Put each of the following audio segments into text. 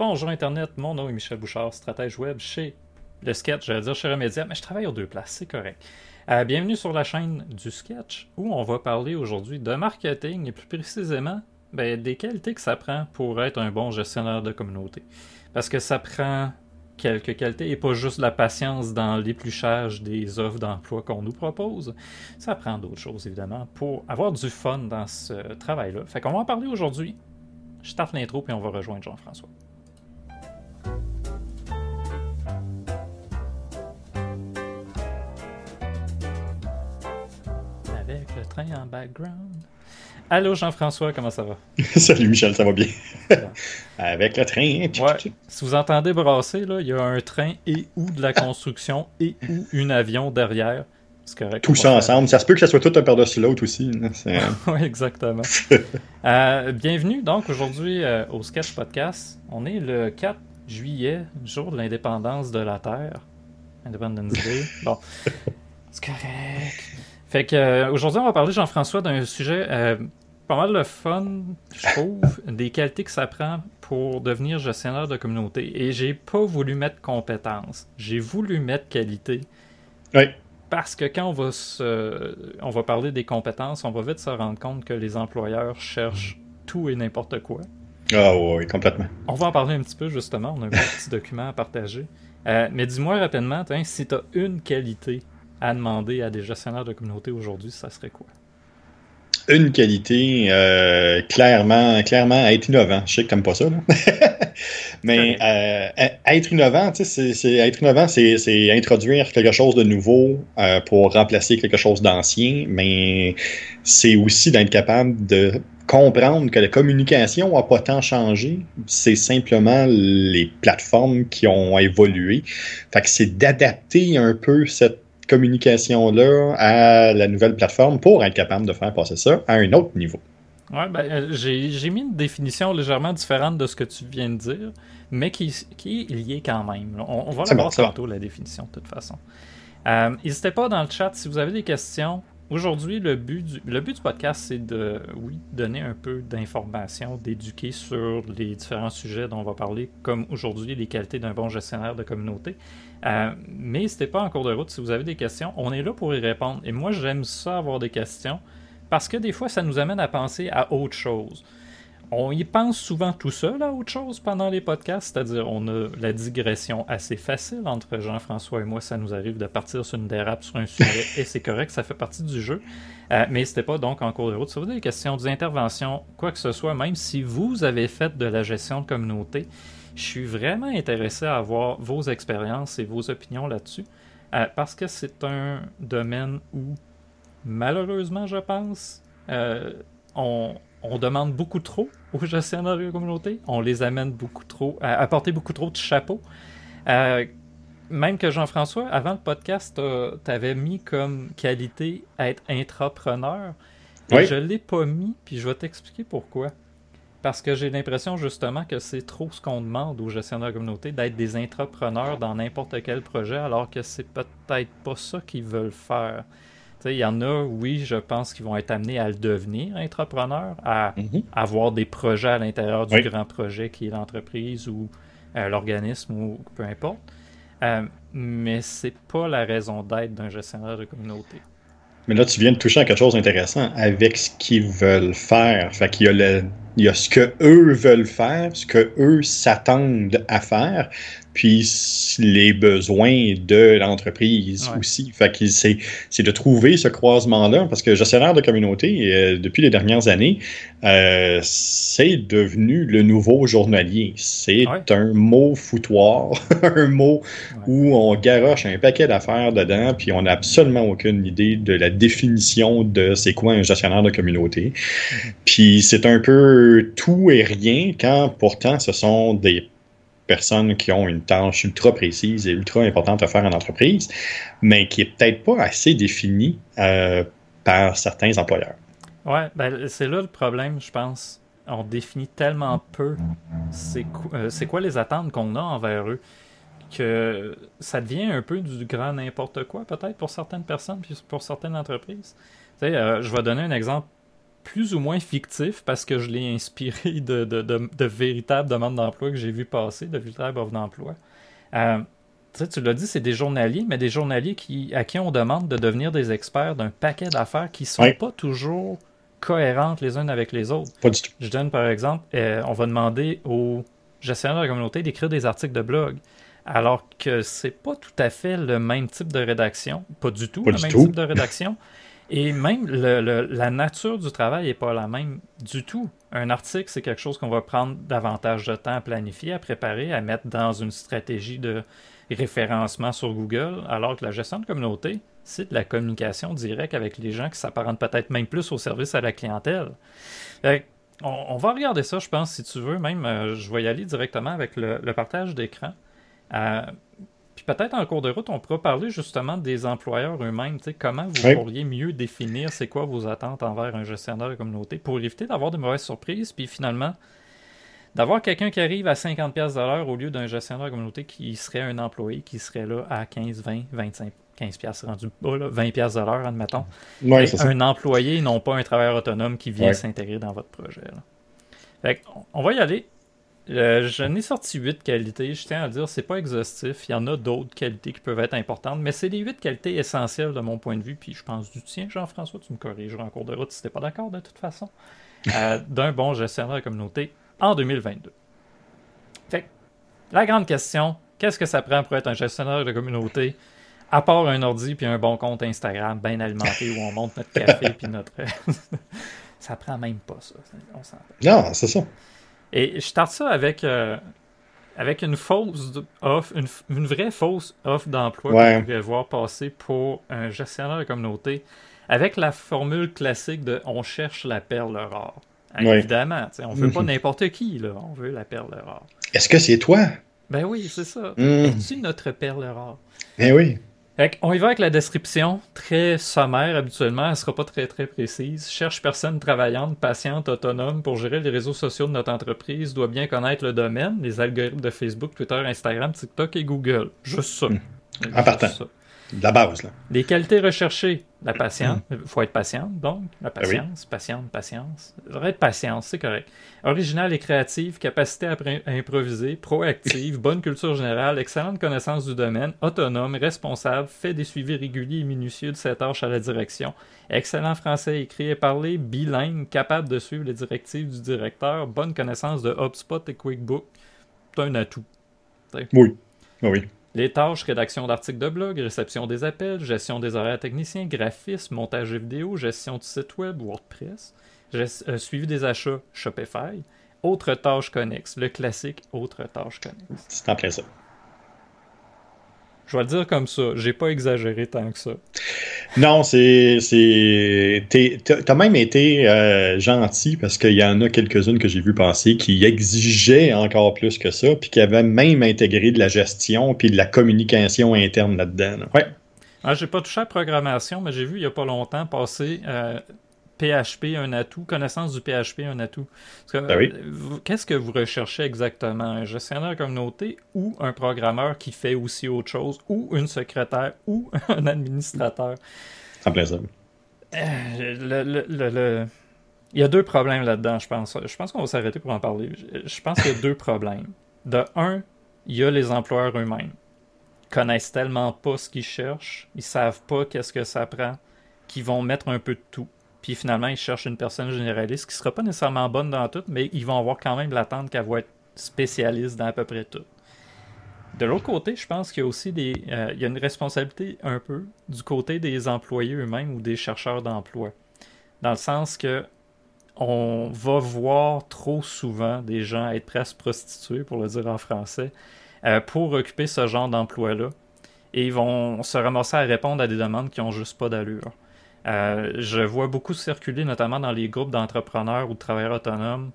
Bonjour Internet, mon nom est Michel Bouchard, stratège web chez le Sketch, j'allais dire chez Remedia, mais je travaille aux deux places, c'est correct. Euh, bienvenue sur la chaîne du Sketch, où on va parler aujourd'hui de marketing et plus précisément ben, des qualités que ça prend pour être un bon gestionnaire de communauté. Parce que ça prend quelques qualités et pas juste la patience dans l'épluchage des offres d'emploi qu'on nous propose. Ça prend d'autres choses, évidemment, pour avoir du fun dans ce travail-là. Fait qu'on va en parler aujourd'hui. Je starte l'intro puis on va rejoindre Jean-François. Avec le train en background. Allô Jean-François, comment ça va? Salut Michel, ça va bien? Avec le train. Ouais. Si vous entendez brasser, là, il y a un train et ou de la construction et ou un avion derrière. C'est correct. Tout ça ensemble. Ça se peut que ça soit tout un par-dessus l'autre aussi. oui, exactement. Euh, bienvenue donc aujourd'hui euh, au Sketch Podcast. On est le 4 juillet, jour de l'indépendance de la Terre. Independence Day. Bon, c'est correct. Fait que euh, aujourd'hui, on va parler, Jean-François, d'un sujet pas mal le fun, je trouve, des qualités que ça prend pour devenir gestionnaire de communauté. Et j'ai pas voulu mettre compétence. J'ai voulu mettre qualité. Oui. Parce que quand on va, se, on va parler des compétences, on va vite se rendre compte que les employeurs cherchent tout et n'importe quoi. Ah oui, complètement. On va en parler un petit peu justement. On a un petit document à partager. Euh, mais dis-moi rapidement, si tu as une qualité à demander à des gestionnaires de communauté aujourd'hui, ça serait quoi? une qualité, euh, clairement, clairement, être innovant. Je sais que tu n'aimes pas ça, mais euh, être innovant, c'est, être innovant, c'est, introduire quelque chose de nouveau pour remplacer quelque chose d'ancien, mais c'est aussi d'être capable de comprendre que la communication n'a pas tant changé, c'est simplement les plateformes qui ont évolué. Fait que c'est d'adapter un peu cette communication-là à la nouvelle plateforme pour être capable de faire passer ça à un autre niveau. Ouais, ben, euh, j'ai mis une définition légèrement différente de ce que tu viens de dire, mais qui, qui est liée quand même. On, va la voir tantôt, la définition, de toute façon. Euh, n'hésitez pas dans le chat si vous avez des questions. Aujourd'hui, le but du, podcast, c'est de, oui, donner un peu d'informations, d'éduquer sur les différents sujets dont on va parler, comme aujourd'hui les qualités d'un bon gestionnaire de communauté. Euh, mais n'hésitez pas en cours de route, si vous avez des questions, on est là pour y répondre. Et moi, j'aime ça avoir des questions, parce que des fois, ça nous amène à penser à autre chose on y pense souvent tout seul à autre chose pendant les podcasts, c'est-à-dire on a la digression assez facile entre Jean-François et moi, ça nous arrive de partir sur une dérape sur un sujet et c'est correct, ça fait partie du jeu. Euh, mais n'hésitez pas donc en cours de route, si vous avez des questions, des interventions, quoi que ce soit, même si vous avez fait de la gestion de communauté, je suis vraiment intéressé à avoir vos expériences et vos opinions là-dessus, euh, parce que c'est un domaine où, malheureusement, je pense, euh, on, on demande beaucoup trop aux gestionnaires de communauté. On les amène beaucoup trop, à apporter beaucoup trop de chapeaux. Euh, même que Jean-François, avant le podcast, tu avais mis comme qualité être intrapreneur. Et je ne l'ai pas mis, puis je vais t'expliquer pourquoi. Parce que j'ai l'impression justement que c'est trop ce qu'on demande aux gestionnaires de communauté, d'être des intrapreneurs dans n'importe quel projet, alors que c'est peut-être pas ça qu'ils veulent faire. Il y en a, oui, je pense qu'ils vont être amenés à le devenir, entrepreneur, à mhm. avoir des projets à l'intérieur du grand projet qui est l'entreprise ou euh, l'organisme ou peu importe. Euh, mais c'est pas la raison d'être d'un gestionnaire de communauté. Mais là, tu viens de toucher à quelque chose d'intéressant avec ce qu'ils veulent faire. Fait qu'il y a le, il y a ce que eux veulent faire, ce que eux s'attendent à faire, puis les besoins de l'entreprise aussi. Fait que c'est, c'est de trouver ce croisement-là, parce que gestionnaire de communauté, euh, depuis les dernières années, euh, c'est devenu le nouveau journalier. C'est un mot foutoir, un mot où on garoche un paquet d'affaires dedans, puis on n'a absolument aucune idée de la définition de c'est quoi un gestionnaire de communauté. Mm-hmm. Puis c'est un peu tout et rien, quand pourtant ce sont des personnes qui ont une tâche ultra précise et ultra importante à faire en entreprise, mais qui est peut-être pas assez définie euh, par certains employeurs. Ouais, ben, c'est là le problème, je pense. On définit tellement peu c'est euh, quoi les attentes qu'on a envers eux que ça devient un peu du grand n'importe quoi, peut-être pour certaines personnes puis pour certaines entreprises. Tu sais, euh, je vais donner un exemple plus ou moins fictif parce que je l'ai inspiré de, de, de, véritables demandes d'emploi que j'ai vu passer, de véritables offres d'emploi. Euh, tu l'as dit, c'est des journaliers, mais des journaliers qui, à qui on demande de devenir des experts d'un paquet d'affaires qui ne sont pas toujours cohérentes les unes avec les autres. Pas du tout. Je donne par exemple, euh, on va demander aux gestionnaires de la communauté d'écrire des articles de blog. Alors que c'est pas tout à fait le même type de rédaction, pas du tout le même type de rédaction. Et même la nature du travail n'est pas la même du tout. Un article, c'est quelque chose qu'on va prendre davantage de temps à planifier, à préparer, à mettre dans une stratégie de référencement sur Google, alors que la gestion de communauté, c'est de la communication directe avec les gens qui s'apparentent peut-être même plus au service à la clientèle. On, va regarder ça, je pense, si tu veux. Même, euh, je vais y aller directement avec le, partage d'écran. Euh, puis peut-être en cours de route, on pourra parler justement des employeurs eux-mêmes. Comment vous pourriez mieux définir c'est quoi vos attentes envers un gestionnaire de communauté pour éviter d'avoir de mauvaises surprises, puis finalement d'avoir quelqu'un qui arrive à 50$ de l'heure au lieu d'un gestionnaire de communauté qui serait un employé qui serait là à 15, 20, 25, 15$ rendu bas, 20$ de l'heure, admettons. un employé, non pas un travailleur autonome qui vient s'intégrer dans votre projet. on va y aller. Euh, J'en ai sorti 8 qualités. Je tiens à dire, c'est pas exhaustif. Il y en a d'autres qualités qui peuvent être importantes, mais c'est les 8 qualités essentielles de mon point de vue. Puis je pense du tien, Jean-François, tu me corrigeras en cours de route si t'es pas d'accord de toute façon. Euh, d'un bon gestionnaire de communauté en 2022. Fait la grande question, qu'est-ce que ça prend pour être un gestionnaire de communauté? À part un ordi puis un bon compte Instagram bien alimenté où on monte notre café puis notre. ça prend même pas ça. non, c'est ça. Et je starte ça avec, euh, avec une fausse offre, une, vraie fausse offre d'emploi que vous pouvez voir passer pour un gestionnaire de communauté avec la formule classique de on cherche la perle rare. Évidemment, on veut pas mhm. n'importe qui, là. on veut la perle rare. Est-ce que c'est toi? Ben oui, c'est ça. Mhm. Es-tu notre perle rare? Ben oui on y va avec la description, très sommaire habituellement, elle ne sera pas très très précise. Cherche personne travaillante, patiente, autonome pour gérer les réseaux sociaux de notre entreprise, doit bien connaître le domaine, les algorithmes de Facebook, Twitter, Instagram, TikTok et Google. Juste ça. Hmm. En partant. De la base, là. Les qualités recherchées. La patience. Il faut être patiente, donc. La ben patience, patiente, patience. Être patience, c'est correct. Original et créative, capacité à, improviser, proactive, bonne culture générale, excellente connaissance du domaine, autonome, responsable, fait des suivis réguliers et minutieux de ses tâches à la direction, excellent français écrit et parlé, bilingue, capable de suivre les directives du directeur, bonne connaissance de HubSpot et QuickBook. C'est un atout. Oui. Oui. Les tâches, rédaction d'articles de blog, réception des appels, gestion des horaires techniciens, graphisme, montage vidéo, gestion du site web, WordPress, euh, suivi des achats, Shopify, autres tâches connexes, le classique autres tâches connexes. C'est en plein ça. Je vais le dire comme ça, j'ai pas exagéré tant que ça. Non, c'est. T'as même été euh, gentil parce qu'il y en a quelques-unes que j'ai vu passer qui exigeaient encore plus que ça, puis qui avaient même intégré de la gestion puis de la communication interne là-dedans. Ouais. Ah, j'ai pas touché à la programmation, mais j'ai vu il y a pas longtemps passer euh, PHP un atout, connaissance du PHP un atout. Ben qu'est-ce que vous recherchez exactement? Un gestionnaire communauté ou un programmeur qui fait aussi autre chose, ou une secrétaire, ou un administrateur? En plein ça. Euh, il y a deux problèmes là-dedans, je pense. Je pense qu'on va s'arrêter pour en parler. Je pense qu'il y a deux problèmes. De un, il y a les employeurs eux-mêmes. Ils connaissent tellement pas ce qu'ils cherchent, ils savent pas qu'est-ce que ça prend, qu'ils vont mettre un peu de tout. Puis finalement, ils cherchent une personne généraliste qui ne sera pas nécessairement bonne dans tout, mais ils vont avoir quand même l'attente qu'elle va être spécialiste dans à peu près tout. De l'autre côté, je pense qu'il y a aussi des, euh, il y a une responsabilité un peu du côté des employés eux-mêmes ou des chercheurs d'emploi. Dans le sens que on va voir trop souvent des gens être se prostituer, pour le dire en français, euh, pour occuper ce genre d'emploi-là. Et ils vont se ramasser à répondre à des demandes qui n'ont juste pas d'allure. Euh, je vois beaucoup circuler, notamment dans les groupes d'entrepreneurs ou de travailleurs autonomes,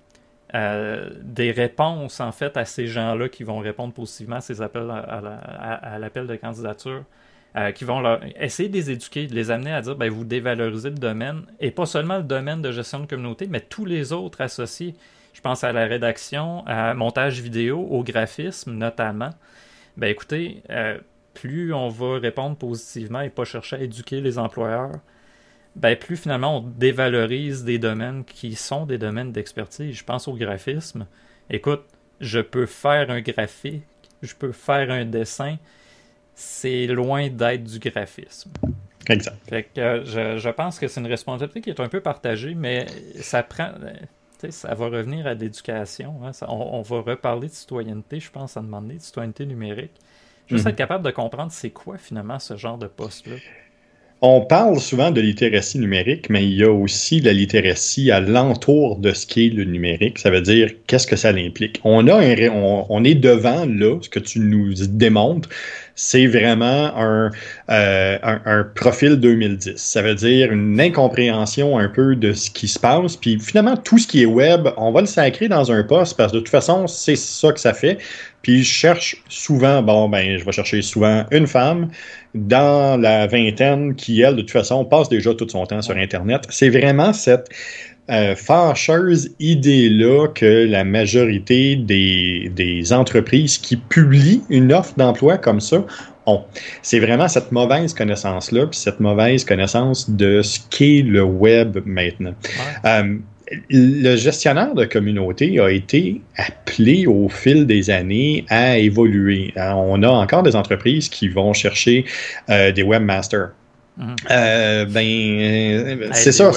euh, des réponses en fait à ces gens-là qui vont répondre positivement à ces appels à, l'appel de candidature, euh, qui vont leur essayer de les éduquer, de les amener à dire ben, vous dévalorisez le domaine, et pas seulement le domaine de gestion de communauté, mais tous les autres associés. Je pense à la rédaction, à montage vidéo, au graphisme notamment. Ben écoutez, plus on va répondre positivement et pas chercher à éduquer les employeurs, ben, plus finalement on dévalorise des domaines qui sont des domaines d'expertise. Je pense au graphisme. Écoute, je peux faire un graphique, je peux faire un dessin, c'est loin d'être du graphisme. Exact. Euh, je, pense que c'est une responsabilité qui est un peu partagée, mais ça prend. Ça va revenir à l'éducation. Hein. On, va reparler de citoyenneté, je pense, à demander de citoyenneté numérique. Juste mhm. être capable de comprendre c'est quoi finalement ce genre de poste-là. On parle souvent de littératie numérique, mais il y a aussi la littératie à l'entour de ce qu'est le numérique. Ça veut dire qu'est-ce que ça implique. On, a on, est devant là, ce que tu nous démontres, c'est vraiment un, euh, profil 2010. Ça veut dire une incompréhension un peu de ce qui se passe. Puis finalement, tout ce qui est web, on va le sacrer dans un poste parce que de toute façon, c'est ça que ça fait. Puis je cherche souvent, bon, ben, je vais chercher souvent une femme dans la vingtaine qui, elle, de toute façon, passe déjà tout son temps sur Internet. C'est vraiment cette euh, fâcheuse idée-là que la majorité des, des, entreprises qui publient une offre d'emploi comme ça ont. C'est vraiment cette mauvaise connaissance-là, puis cette mauvaise connaissance de ce qu'est le web maintenant. Euh, le gestionnaire de communauté a été appelé au fil des années à évoluer. On a encore des entreprises qui vont chercher euh, des webmasters. Mhm. Euh, ben, c'est ça.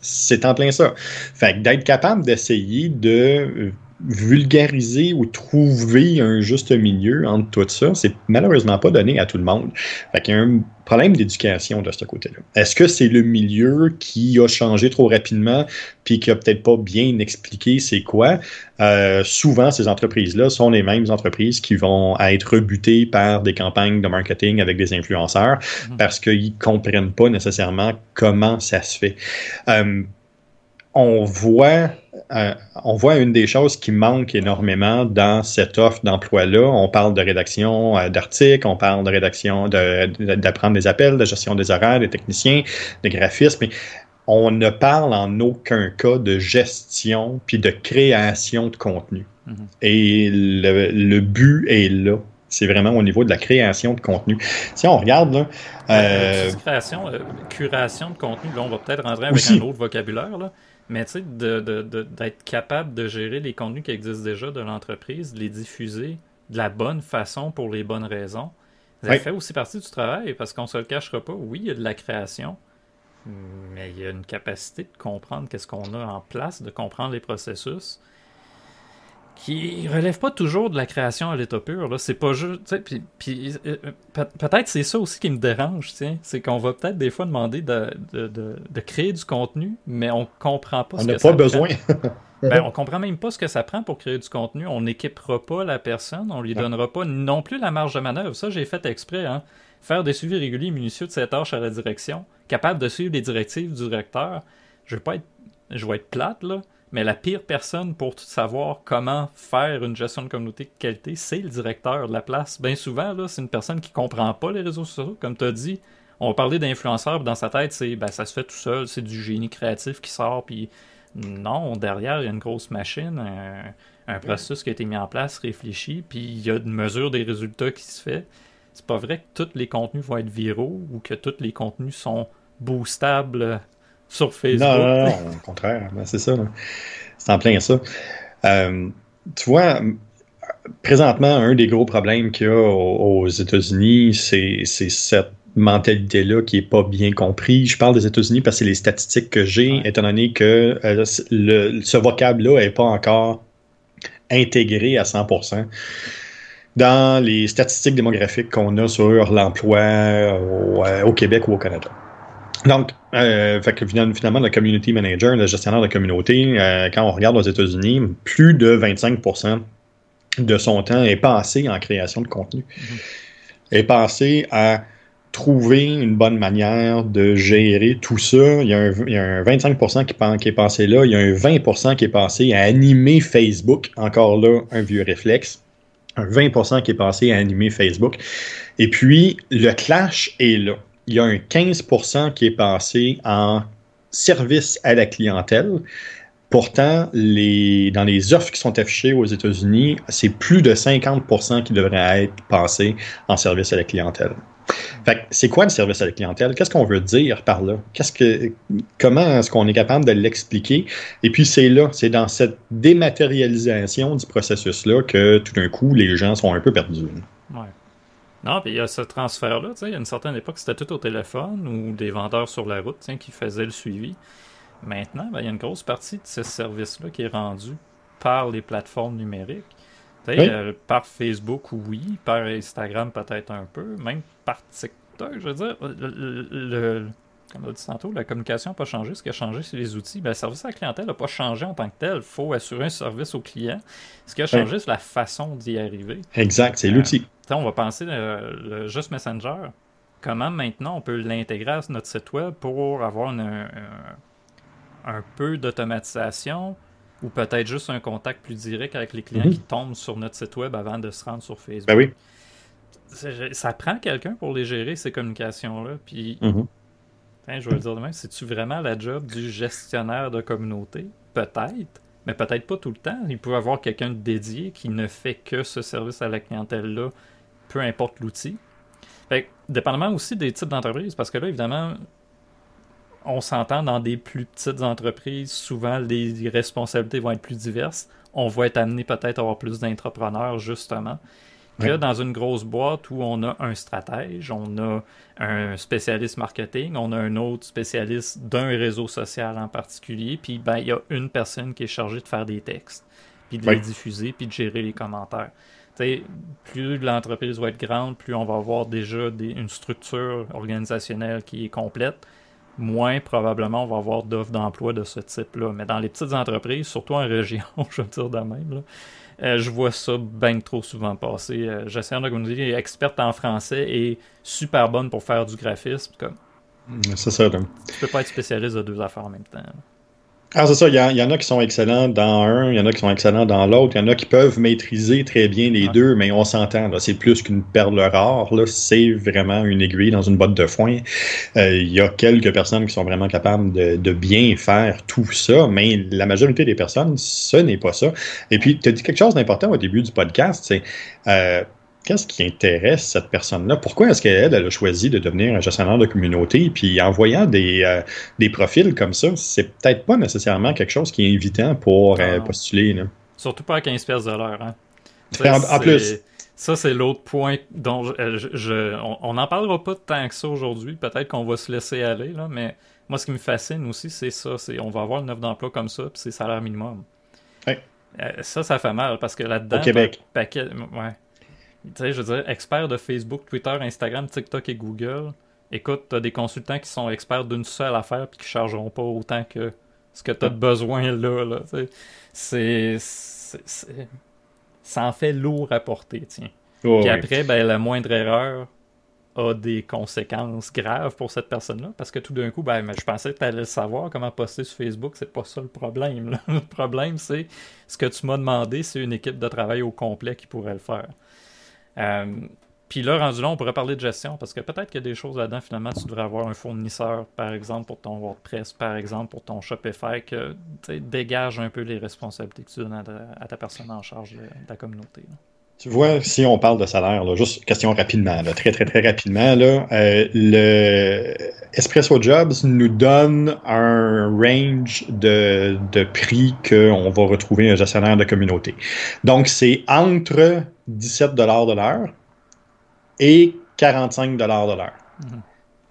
C'est en plein ça. Fait d'être capable d'essayer de vulgariser ou trouver un juste milieu entre tout ça, c'est malheureusement pas donné à tout le monde. Fait qu'il y a un problème d'éducation de ce côté-là. Est-ce que c'est le milieu qui a changé trop rapidement puis qui a peut-être pas bien expliqué c'est quoi? Euh, souvent, ces entreprises-là sont les mêmes entreprises qui vont être rebutées par des campagnes de marketing avec des influenceurs mm-hmm. parce qu'ils comprennent pas nécessairement comment ça se fait. Euh, on voit euh, on voit une des choses qui manque énormément dans cette offre d'emploi-là. On parle de rédaction euh, d'articles, on parle de rédaction, d'apprendre des appels, de gestion des horaires, des techniciens, de graphisme, mais on ne parle en aucun cas de gestion puis de création de contenu. Mm-hmm. Et le, but est là. C'est vraiment au niveau de la création de contenu. Si on regarde là, euh, création, curation de contenu, là on va peut-être rentrer avec un autre vocabulaire là. Mais tu sais, d'être capable de gérer les contenus qui existent déjà de l'entreprise, de les diffuser de la bonne façon pour les bonnes raisons, ça fait aussi partie du travail parce qu'on se le cachera pas. Oui, il y a de la création, mais il y a une capacité de comprendre qu'est-ce qu'on a en place, de comprendre les processus, qui relève pas toujours de la création à l'état pur. Là. C'est pas juste. Puis, puis euh, peut-être c'est ça aussi qui me dérange, c'est qu'on va peut-être des fois demander de, de, de, créer du contenu, mais on comprend pas on ce que ça On n'a pas besoin. ben, on comprend même pas ce que ça prend pour créer du contenu. On n'équipera pas la personne, on lui donnera pas non plus la marge de manœuvre. Ça, j'ai fait exprès. Hein. Faire des suivis réguliers minutieux de cette tâches à la direction, capable de suivre les directives du directeur. Je vais pas être. Je vais être plate, là mais la pire personne pour tout savoir comment faire une gestion de communauté de qualité, c'est le directeur de la place. Bien souvent, là, c'est une personne qui comprend pas les réseaux sociaux. Comme tu as dit, on va parler d'influenceurs, dans sa tête, c'est ben, ça se fait tout seul, c'est du génie créatif qui sort, puis non, derrière, il y a une grosse machine, un, processus qui a été mis en place, réfléchi, puis il y a une mesure des résultats qui se fait. C'est pas vrai que tous les contenus vont être viraux ou que tous les contenus sont boostables sur Facebook. Non, non, non au contraire, ben, c'est ça. C'est en plein ça. Euh, tu vois, présentement, un des gros problèmes qu'il y a aux, États-Unis, c'est cette mentalité-là qui n'est pas bien comprise. Je parle des États-Unis parce que c'est les statistiques que j'ai, étant donné que euh, ce vocable-là n'est pas encore intégré à 100% dans les statistiques démographiques qu'on a sur l'emploi au, euh, au, Québec ou au Canada. Donc, euh, fait que finalement, le community manager, le gestionnaire de communauté, euh, quand on regarde aux États-Unis, plus de 25% de son temps est passé en création de contenu. Mm-hmm. Est passé à trouver une bonne manière de gérer tout ça. Il y a un, 25% qui, qui, est passé là. Il y a un 20% qui est passé à animer Facebook. Encore là, un vieux réflexe. Un 20% qui est passé à animer Facebook. Et puis, le clash est là il y a un 15 qui est passé en service à la clientèle. Pourtant, les, dans les offres qui sont affichées aux États-Unis, c'est plus de 50 qui devraient être passés en service à la clientèle. Fait c'est quoi le service à la clientèle? Qu'est-ce qu'on veut dire par là? Qu'est-ce que, comment est-ce qu'on est capable de l'expliquer? Et puis, c'est là, c'est dans cette dématérialisation du processus-là que tout d'un coup, les gens sont un peu perdus. Ouais. Non, puis il y a ce transfert-là, il y a une certaine époque, c'était tout au téléphone ou des vendeurs sur la route qui faisaient le suivi. Maintenant, ben, il y a une grosse partie de ce service-là qui est rendu par les plateformes numériques. Euh, par Facebook, oui, par Instagram peut-être un peu, même par TikTok, je veux dire. Le, comme on a dit tantôt, la communication n'a pas changé. Ce qui a changé, c'est les outils. Ben, le service à la clientèle n'a pas changé en tant que tel. Il faut assurer un service au client. Ce qui a changé, c'est la façon d'y arriver. Exact, c'est l'outil. Euh, on va penser euh, le juste Messenger. Comment maintenant on peut l'intégrer à notre site web pour avoir un, peu d'automatisation ou peut-être juste un contact plus direct avec les clients mhm. qui tombent sur notre site web avant de se rendre sur Facebook? Ben oui. Ça prend quelqu'un pour les gérer, ces communications-là. Puis mhm. Hein, je vais le dire demain, c'est-tu vraiment la job du gestionnaire de communauté? Peut-être, mais peut-être pas tout le temps. Il peut y avoir quelqu'un de dédié qui ne fait que ce service à la clientèle-là, peu importe l'outil. dépendamment aussi des types d'entreprises, parce que là, évidemment, on s'entend dans des plus petites entreprises, souvent les responsabilités vont être plus diverses. On va être amené peut-être à avoir plus d'entrepreneurs, justement que dans une grosse boîte où on a un stratège, on a un spécialiste marketing, on a un autre spécialiste d'un réseau social en particulier, puis ben, il y a une personne qui est chargée de faire des textes, puis de les diffuser, puis de gérer les commentaires. Plus l'entreprise va être grande, plus on va avoir déjà une structure organisationnelle qui est complète, moins probablement on va avoir d'offres d'emploi de ce type-là. Mais dans les petites entreprises, surtout en région, je veux dire de même, là, euh, je vois ça bien trop souvent passer. Euh, Gestionnaire de communauté experte en français et super bonne pour faire du graphisme. Comme, c'est ça. Tu peux pas être spécialiste de deux affaires en même temps. Ah, c'est ça. Il y, en a qui sont excellents dans un, il y en a qui sont excellents dans l'autre. Il y en a qui peuvent maîtriser très bien les deux, mais on s'entend. C'est plus qu'une perle rare. C'est vraiment une aiguille dans une botte de foin. Euh, il y a quelques personnes qui sont vraiment capables de, bien faire tout ça, mais la majorité des personnes, ce n'est pas ça. Et puis, tu as dit quelque chose d'important au début du podcast. C'est euh, qu'est-ce qui intéresse cette personne-là? Pourquoi est-ce qu'elle a choisi de devenir un gestionnaire de communauté? Puis en voyant des, euh, des profils comme ça, c'est peut-être pas nécessairement quelque chose qui est invitant pour euh, postuler. Surtout pas à 15 pièces de l'heure. Hein? En, plus. Ça, c'est l'autre point dont je, on n'en parlera pas tant que ça aujourd'hui. Peut-être qu'on va se laisser aller, là, mais moi, ce qui me fascine aussi, c'est ça. C'est on va avoir une offre d'emploi comme ça, puis c'est salaire minimum. Ouais. Euh, ça, ça fait mal parce que là-dedans. Au Québec. Paquet, ouais. Tu sais, je veux dire, expert de Facebook, Twitter, Instagram, TikTok et Google. Écoute, tu as des consultants qui sont experts d'une seule affaire puis qui chargeront pas autant que ce que tu as de besoin là. là c'est, ça en fait lourd à porter, tiens. Oh, puis après, ben, la moindre erreur a des conséquences graves pour cette personne-là parce que tout d'un coup, ben, je pensais que tu allais le savoir comment poster sur Facebook, c'est pas ça le problème. Le problème, c'est ce que tu m'as demandé, c'est une équipe de travail au complet qui pourrait le faire. Euh, puis là, rendu là, on pourrait parler de gestion parce que peut-être qu'il y a des choses là-dedans, finalement, tu devrais avoir un fournisseur, par exemple, pour ton WordPress, par exemple, pour ton Shopify, que dégage un peu les responsabilités que tu donnes à, ta personne en charge de, ta communauté. Tu vois, si on parle de salaire, juste question rapidement, très très très rapidement, euh, le Espresso Jobs nous donne un range de, de prix qu'on va retrouver un gestionnaire de communauté. Donc, c'est entre 17 de l'heure et 45 de l'heure. Mhm.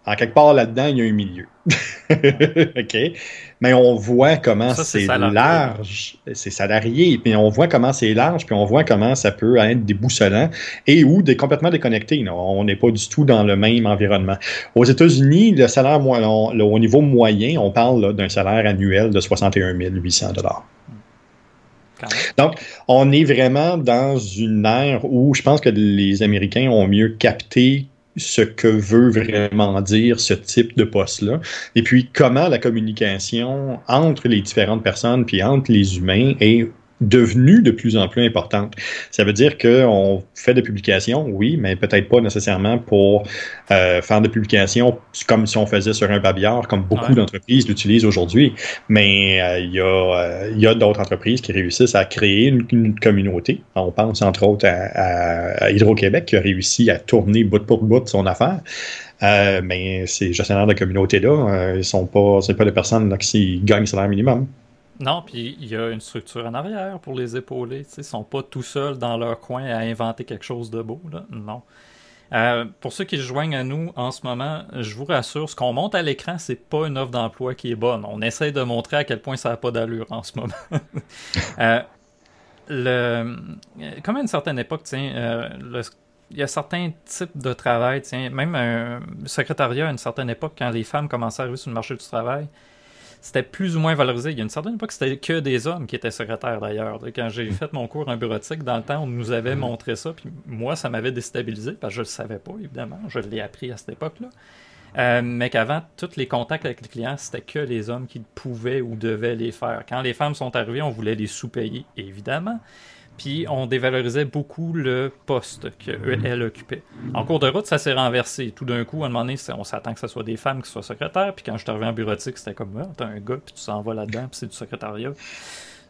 En quelque part là-dedans, il y a un milieu. OK? Mais on voit comment c'est large, c'est salarié, puis on voit comment c'est large, puis on voit comment ça peut être déboussolant et ou des, complètement déconnecté. On n'est pas du tout dans le même environnement. Aux États-Unis, le salaire au niveau moyen, on parle d'un salaire annuel de 61 800 donc, on est vraiment dans une ère où je pense que les Américains ont mieux capté ce que veut vraiment dire ce type de poste-là, et puis comment la communication entre les différentes personnes, puis entre les humains, est devenue de plus en plus importante. Ça veut dire qu'on fait des publications, oui, mais peut-être pas nécessairement pour euh, faire des publications comme si on faisait sur un babillard, comme beaucoup d'entreprises l'utilisent aujourd'hui. Mais euh, il y a, euh, d'autres entreprises qui réussissent à créer une, communauté. On pense entre autres à, Hydro-Québec qui a réussi à tourner bout pour bout son affaire. mais ces gestionnaires de communauté-là, ils sont pas, c'est pas des personnes qui gagnent le salaire minimum. Non, puis il y a une structure en arrière pour les épauler. Ils ne sont pas tout seuls dans leur coin à inventer quelque chose de beau. Là. Non. Euh, pour ceux qui se joignent à nous en ce moment, je vous rassure, ce qu'on monte à l'écran, c'est pas une offre d'emploi qui est bonne. On essaye de montrer à quel point ça n'a pas d'allure en ce moment. euh, le, comme à une certaine époque, tiens, euh, il y a certains types de travail, tiens, même un secrétariat à une certaine époque, quand les femmes commençaient à arriver sur le marché du travail, c'était plus ou moins valorisé. Il y a une certaine époque, c'était que des hommes qui étaient secrétaires d'ailleurs. Quand j'ai mm. fait mon cours en bureautique, dans le temps, on nous avait mm. montré ça, puis moi, ça m'avait déstabilisé, parce que je ne le savais pas, évidemment. Je l'ai appris à cette époque-là. Euh, mais qu'avant, tous les contacts avec les clients, c'était que les hommes qui pouvaient ou devaient les faire. Quand les femmes sont arrivées, on voulait les sous-payer, évidemment puis on dévalorisait beaucoup le poste qu'elle occupait. En cours de route, ça s'est renversé. Tout d'un coup, à un moment donné, on s'attend que ce soit des femmes qui soient secrétaires, puis quand je suis arrivé en bureautique, c'était comme, ah, t'as un gars, puis tu s'en vas là-dedans, puis c'est du secrétariat.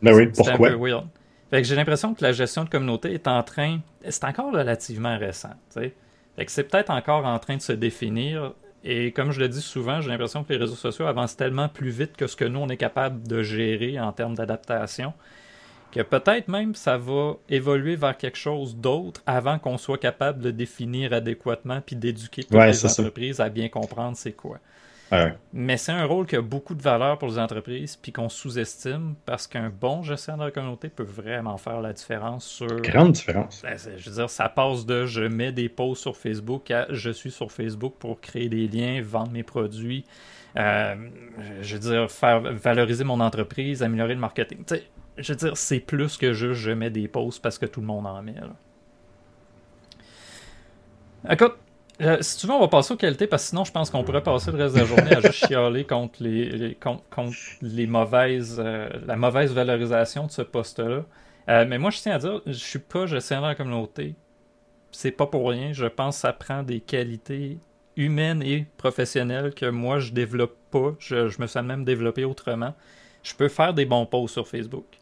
Ben oui, pourquoi? Un peu weird. Fait que j'ai l'impression que la gestion de communauté est en train, c'est encore relativement récent, Fait que c'est peut-être encore en train de se définir. Et comme je le dis souvent, j'ai l'impression que les réseaux sociaux avancent tellement plus vite que ce que nous, on est capable de gérer en termes d'adaptation que peut-être même ça va évoluer vers quelque chose d'autre avant qu'on soit capable de définir adéquatement puis d'éduquer toutes les entreprises à bien comprendre c'est quoi. Mais c'est un rôle qui a beaucoup de valeur pour les entreprises puis qu'on sous-estime parce qu'un bon gestionnaire de communauté peut vraiment faire la différence sur. Grande différence. Ben, je veux dire, ça passe de je mets des posts sur Facebook à je suis sur Facebook pour créer des liens, vendre mes produits. Euh, je veux dire, faire valoriser mon entreprise, améliorer le marketing. sais je veux dire, c'est plus que juste je mets des posts parce que tout le monde en met. Écoute, euh, si tu veux, on va passer aux qualités parce que sinon, je pense qu'on pourrait passer le reste de la journée à juste chialer contre les, contre, les mauvaises, euh, la mauvaise valorisation de ce poste-là. Euh, mais moi, je tiens à dire, je suis pas gestionnaire de la communauté. C'est pas pour rien. Je pense que ça prend des qualités humaines et professionnelles que moi, je développe pas. Je, je me suis même développé autrement. Je peux faire des bons posts sur Facebook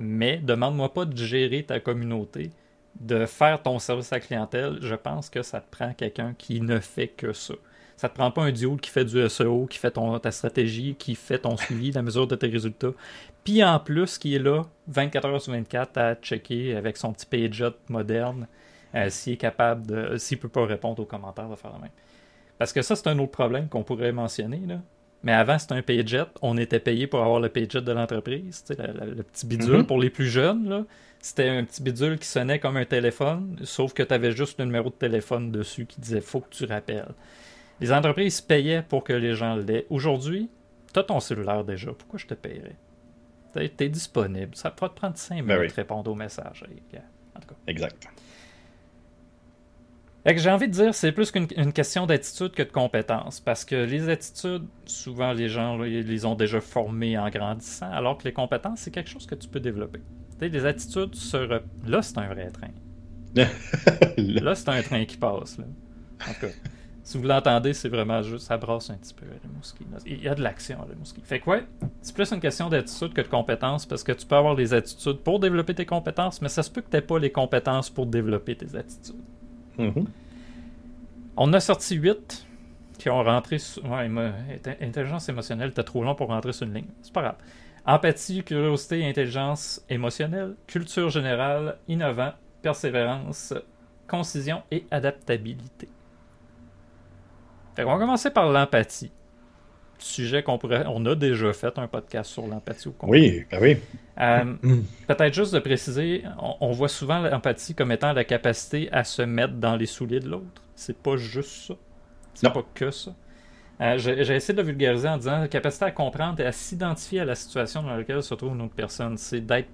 mais demande-moi pas de gérer ta communauté, de faire ton service à clientèle. Je pense que ça te prend quelqu'un qui ne fait que ça. Ça te prend pas un duo qui fait du SEO, qui fait ton, ta stratégie, qui fait ton suivi, la mesure de tes résultats. Puis en plus, qui est là 24 heures sur 24 à checker avec son petit page moderne euh, s'il est capable de. s'il peut pas répondre aux commentaires de faire la même. Parce que ça, c'est un autre problème qu'on pourrait mentionner. Là. Mais avant, c'était un payjet. On était payé pour avoir le payjet de l'entreprise. Le petit bidule mhm. pour les plus jeunes. C'était un petit bidule qui sonnait comme un téléphone, sauf que tu avais juste le numéro de téléphone dessus qui disait faut que tu rappelles. Les entreprises payaient pour que les gens l'aient. Aujourd'hui, tu as ton cellulaire déjà. Pourquoi je te paierais? Tu es, disponible. Ça va te prendre 5 ben minutes de répondre aux messages. En tout cas. Exact j'ai envie de dire, c'est plus qu'une question d'attitude que de compétence. Parce que les attitudes, souvent, les gens ils les ont déjà formées en grandissant, alors que les compétences, c'est quelque chose que tu peux développer. Les attitudes sur. Là, c'est un vrai train. là, c'est un train qui passe. Là. En tout cas, si vous l'entendez, c'est vraiment juste. Ça brasse un petit peu, les Il y a de l'action, les mouski. Fait que, ouais, c'est plus une question d'attitude que de compétences, parce que tu peux avoir des attitudes pour développer tes compétences, mais ça se peut que tu n'aies pas les compétences pour développer tes attitudes. Mhm. On a sorti 8 qui ont rentré. Sur... Intelligence émotionnelle, t'es trop long pour rentrer sur une ligne. C'est pas grave. Empathie, curiosité, intelligence émotionnelle, culture générale, innovant, persévérance, concision et adaptabilité. on va commencer par l'empathie sujet qu'on pourrait. On a déjà fait un podcast sur l'empathie au Oui, ben oui. Euh, mm. Peut-être juste de préciser, on, voit souvent l'empathie comme étant la capacité à se mettre dans les souliers de l'autre. C'est pas juste ça. C'est pas que ça. Euh, j'ai essayé de le vulgariser en disant la capacité à comprendre et à s'identifier à la situation dans laquelle se trouve une autre personne. C'est d'être,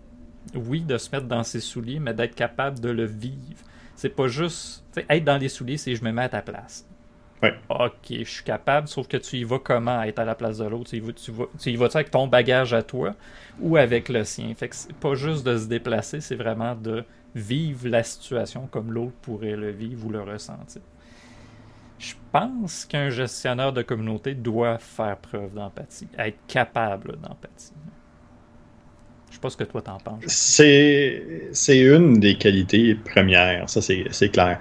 oui, de se mettre dans ses souliers, mais d'être capable de le vivre. C'est pas juste. Être dans les souliers, c'est je me mets à ta place. Ok, je suis capable, sauf que tu y vas comment être à la place de l'autre? Tu, tu, y vas, avec ton bagage à toi ou avec le sien? Fait que c'est pas juste de se déplacer, c'est vraiment de vivre la situation comme l'autre pourrait le vivre ou le ressentir. Je pense qu'un gestionnaire de communauté doit faire preuve d'empathie, être capable d'empathie. Je sais pas ce que toi t'en penses. C'est, c'est une des qualités premières, ça c'est, clair.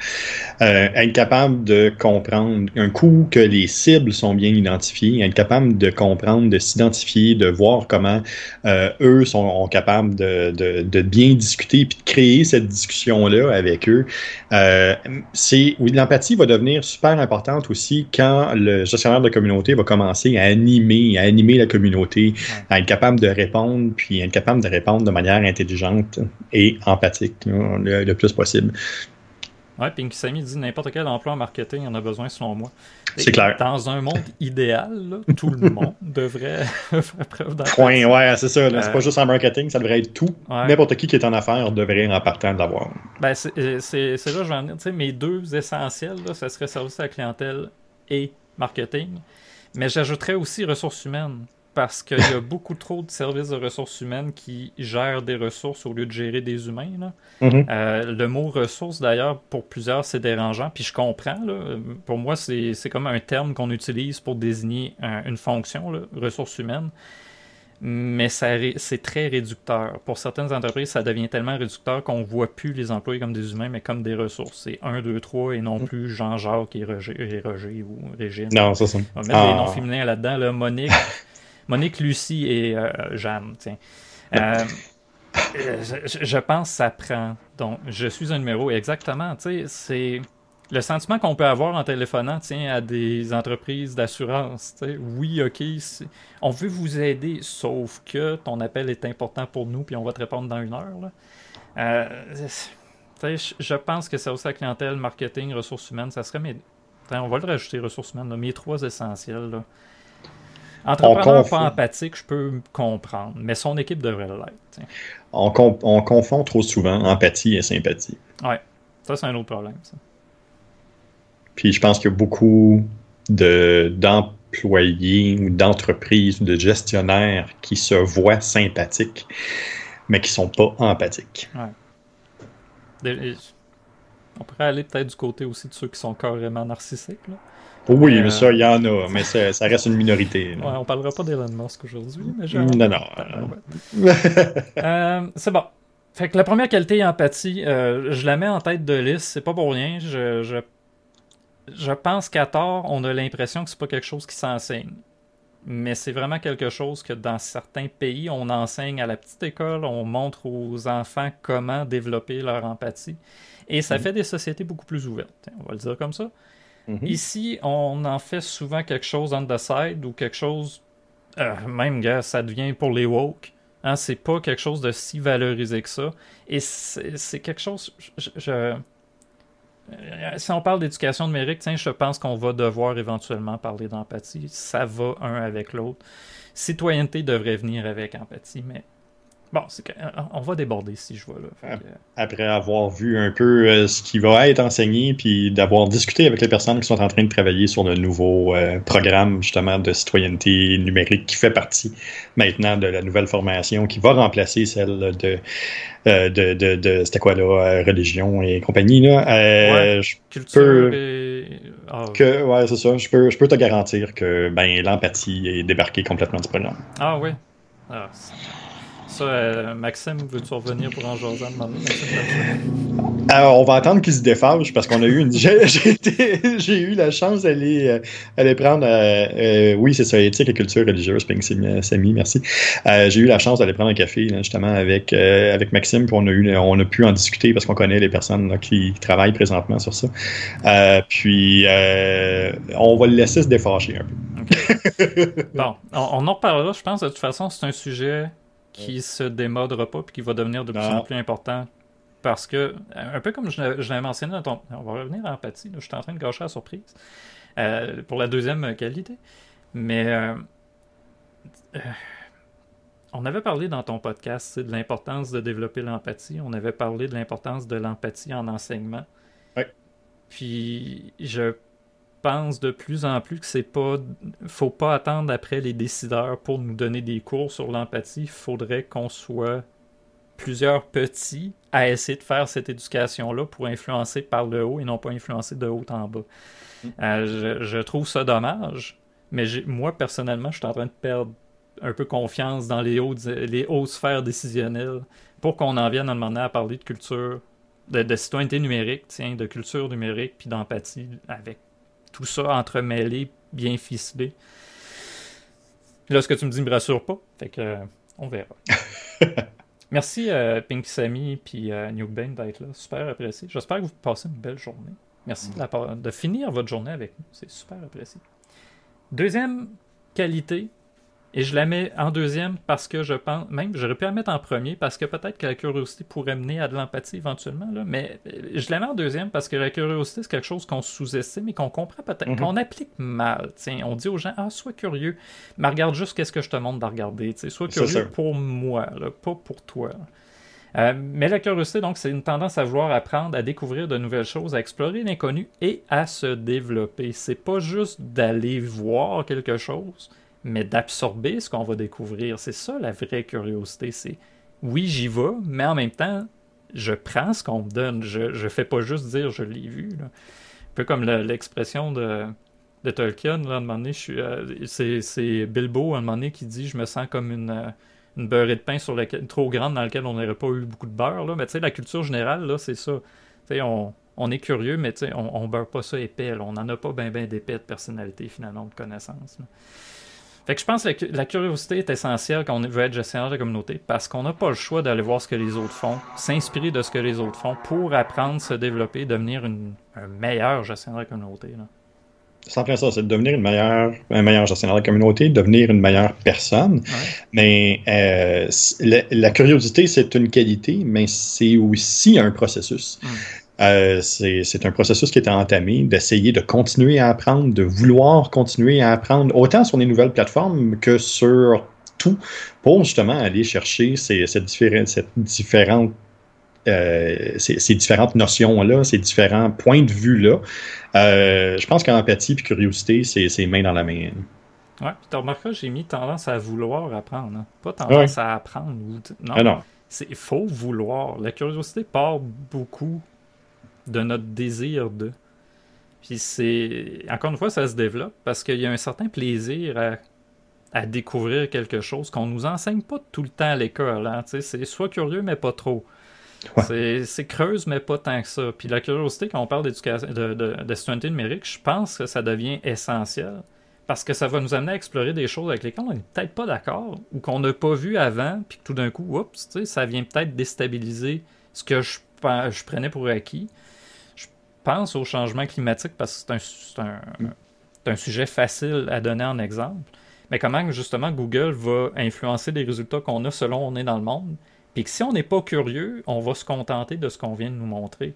Euh, être capable de comprendre un coup que les cibles sont bien identifiées, être capable de comprendre, de s'identifier, de voir comment euh, eux sont capables de, de, de, bien discuter puis de créer cette discussion-là avec eux. Euh, c'est, oui, l'empathie va devenir super importante aussi quand le gestionnaire de communauté va commencer à animer, à animer la communauté, à être capable de répondre puis être capable de répondre de manière intelligente et empathique le, plus possible. Oui, puis Samy dit n'importe quel emploi en marketing en a besoin selon moi. C'est clair. Dans un monde idéal, tout le monde devrait faire preuve d'empathie. Point, ouais, c'est ça. C'est pas euh, juste en marketing, ça devrait être tout. N'importe qui qui est en affaires devrait en partant l'avoir. Ben, c'est là que je vais en dire. mes deux essentiels, là, ce serait service à la clientèle et marketing. Mais j'ajouterais aussi ressources humaines parce qu'il y a beaucoup trop de services de ressources humaines qui gèrent des ressources au lieu de gérer des humains. Mm-hmm. Euh, le mot ressources, d'ailleurs, pour plusieurs, c'est dérangeant. Puis je comprends. Pour moi, c'est comme un terme qu'on utilise pour désigner une fonction, là, ressources humaines. Mais c'est très réducteur. Pour certaines entreprises, ça devient tellement réducteur qu'on ne voit plus les employés comme des humains, mais comme des ressources. C'est 1, 2, 3 et non mm. plus Jean-Jacques et Roger, ou Régine. Non, ça, ça. On va mettre des ah. noms féminins là-dedans. Là. Monique. Monique, Lucie et euh, Jeanne. Tiens. Euh, je, pense que ça prend. Donc, je suis un numéro. Exactement. C'est le sentiment qu'on peut avoir en téléphonant tiens, à des entreprises d'assurance. Oui, OK, on veut vous aider, sauf que ton appel est important pour nous, puis on va te répondre dans une heure. Euh, je pense que c'est aussi la clientèle, marketing, ressources humaines, ça serait mes. On va le rajouter, ressources humaines, mes trois essentiels. Là. Entrepreneur pas empathique, je peux comprendre, mais son équipe devrait l'être. On, on, confond trop souvent empathie et sympathie. Ouais, ça c'est un autre problème. Puis je pense qu'il y a beaucoup d'employés ou d'entreprises ou de gestionnaires qui se voient sympathiques, mais qui sont pas empathiques. Ouais. On pourrait aller peut-être du côté aussi de ceux qui sont carrément narcissiques. Là. Oui, mais ça, il y en a, mais ça, reste une minorité. Ouais, on parlera pas d'Elon Musk aujourd'hui, mais Non, non. Euh, c'est bon. Fait que la première qualité, empathie, euh, je la mets en tête de liste, c'est pas pour rien. Je, je, je pense qu'à tort, on a l'impression que c'est pas quelque chose qui s'enseigne. Mais c'est vraiment quelque chose que dans certains pays, on enseigne à la petite école, on montre aux enfants comment développer leur empathie. Et ça mm. fait des sociétés beaucoup plus ouvertes. On va le dire comme ça. Mhm. Ici, on en fait souvent quelque chose on the side ou quelque chose. Euh, même, gars, ça devient pour les woke. Hein, c'est pas quelque chose de si valorisé que ça. Et c'est quelque chose. Euh, si on parle d'éducation numérique, tiens, je pense qu'on va devoir éventuellement parler d'empathie. Ça va un avec l'autre. Citoyenneté devrait venir avec empathie, mais Bon, on va déborder si je vois là. Après avoir vu un peu euh, ce qui va être enseigné, puis d'avoir discuté avec les personnes qui sont en train de travailler sur le nouveau euh, programme justement de citoyenneté numérique qui fait partie maintenant de la nouvelle formation qui va remplacer celle de euh, de, de, c'était quoi là, religion et compagnie là. culture et... Ah, que, ouais, c'est ça. Je peux, je peux te garantir que ben l'empathie est débarquée complètement du programme. Ah oui. Ah, ça, euh, Maxime, veux-tu revenir pour en jaser Alors, on va attendre qu'il se défâche parce qu'on a eu une. J'ai eu la chance d'aller euh, prendre. Euh, oui, c'est ça, éthique et culture religieuse, Samy, merci. J'ai eu la chance d'aller prendre un café, justement, avec, avec Maxime, puis on a, eu, on a pu en discuter parce qu'on connaît les personnes qui travaillent présentement sur ça. puis, on va le laisser se défâcher un peu. bon, on, on en reparlera, je pense. De toute façon, c'est un sujet qui se démodera pas puis qui va devenir de plus en plus important. Parce que, un peu comme je, l'avais mentionné dans ton. On va revenir à l'empathie, je suis en train de gâcher la surprise. Euh, pour la deuxième qualité. Mais. Euh, euh, on avait parlé dans ton podcast de l'importance de développer l'empathie. On avait parlé de l'importance de l'empathie en enseignement. Oui. Puis je pense de plus en plus que c'est pas. faut pas attendre après les décideurs pour nous donner des cours sur l'empathie. Il faudrait qu'on soit plusieurs petits à essayer de faire cette éducation-là pour influencer par le haut et non pas influencer de haut en bas. Mm. Euh, je, trouve ça dommage, mais moi, personnellement, je suis en train de perdre un peu confiance dans les hautes, les hautes sphères décisionnelles pour qu'on en vienne à demander à parler de culture, de, de citoyenneté numérique, tiens, de culture numérique, puis d'empathie, avec tout ça entremêlé, bien ficelé. Là, ce que tu me dis me rassure pas. Fait que, euh, on verra. Merci euh, Pink Sammy puis euh, New Bane d'être là. Super apprécié. J'espère que vous passez une belle journée. Merci de, de finir votre journée avec nous. C'est super apprécié. Deuxième qualité, et je la mets en deuxième parce que je pense, même j'aurais pu la mettre en premier parce que peut-être que la curiosité pourrait mener à de l'empathie éventuellement, là, mais euh, je la mets en deuxième parce que la curiosité, c'est quelque chose qu'on sous-estime et qu'on comprend peut-être, mhm. qu'on applique mal. On dit aux gens, ah, sois curieux, mais regarde juste qu'est-ce que je te montre de regarder. Sois curieux pour moi, pas pour toi. Euh, mais la curiosité, donc, c'est une tendance à vouloir apprendre, à découvrir de nouvelles choses, à explorer l'inconnu et à se développer. C'est pas juste d'aller voir quelque chose, mais d'absorber ce qu'on va découvrir. C'est ça la vraie curiosité. C'est oui, j'y vais, mais en même temps, je prends ce qu'on me donne. Je ne fais pas juste dire je l'ai vu. Un peu comme l'expression de, de Tolkien, là, un moment donné, euh, c'est Bilbo un moment donné qui dit Je me sens comme une, euh, une beurrée de pain sur trop grande dans laquelle on n'aurait pas eu beaucoup de beurre. Là. Mais tu sais, la culture générale, là, c'est ça. on, on est curieux, mais on, on beurre pas ça épais. On n'en a pas bien ben, d'épais de personnalité, finalement, de connaissances. Fait que je pense que la curiosité est essentielle quand on veut être gestionnaire de communauté parce qu'on n'a pas le choix d'aller voir ce que les autres font, s'inspirer de ce que les autres font pour apprendre, se développer, devenir un meilleur gestionnaire de communauté. C'est en ça, c'est de devenir une meilleure, un meilleur gestionnaire de communauté, devenir une meilleure personne. Mais euh, la, curiosité, c'est une qualité, mais c'est aussi un processus. Hum. Euh, c'est un processus qui est entamé, d'essayer de continuer à apprendre, de vouloir continuer à apprendre, autant sur les nouvelles plateformes que sur tout, pour justement aller chercher ces, cette, cette différente euh, ces, différentes notions-là, ces différents points de vue-là. Euh, je pense qu'empathie et curiosité, c'est main dans la main. Ouais, puis tu remarqueras, j'ai mis tendance à vouloir apprendre, hein. pas tendance à apprendre. Non, ah non. il faut vouloir. La curiosité part beaucoup de notre désir de. Puis c'est. Encore une fois, ça se développe parce qu'il y a un certain plaisir à, à découvrir quelque chose qu'on nous enseigne pas tout le temps à l'école. Hein, c'est soit curieux, mais pas trop. C'est creuse, mais pas tant que ça. Puis la curiosité, quand on parle d'éducation, de, de, de numérique, je pense que ça devient essentiel parce que ça va nous amener à explorer des choses avec lesquelles on n'est peut-être pas d'accord ou qu'on n'a pas vu avant, puis que tout d'un coup, oups, ça vient peut-être déstabiliser ce que je, je prenais pour acquis pense au changement climatique parce que c'est un, un, sujet facile à donner en exemple. Mais comment justement Google va influencer les résultats qu'on a selon on est dans le monde? Puis que si on n'est pas curieux, on va se contenter de ce qu'on vient de nous montrer.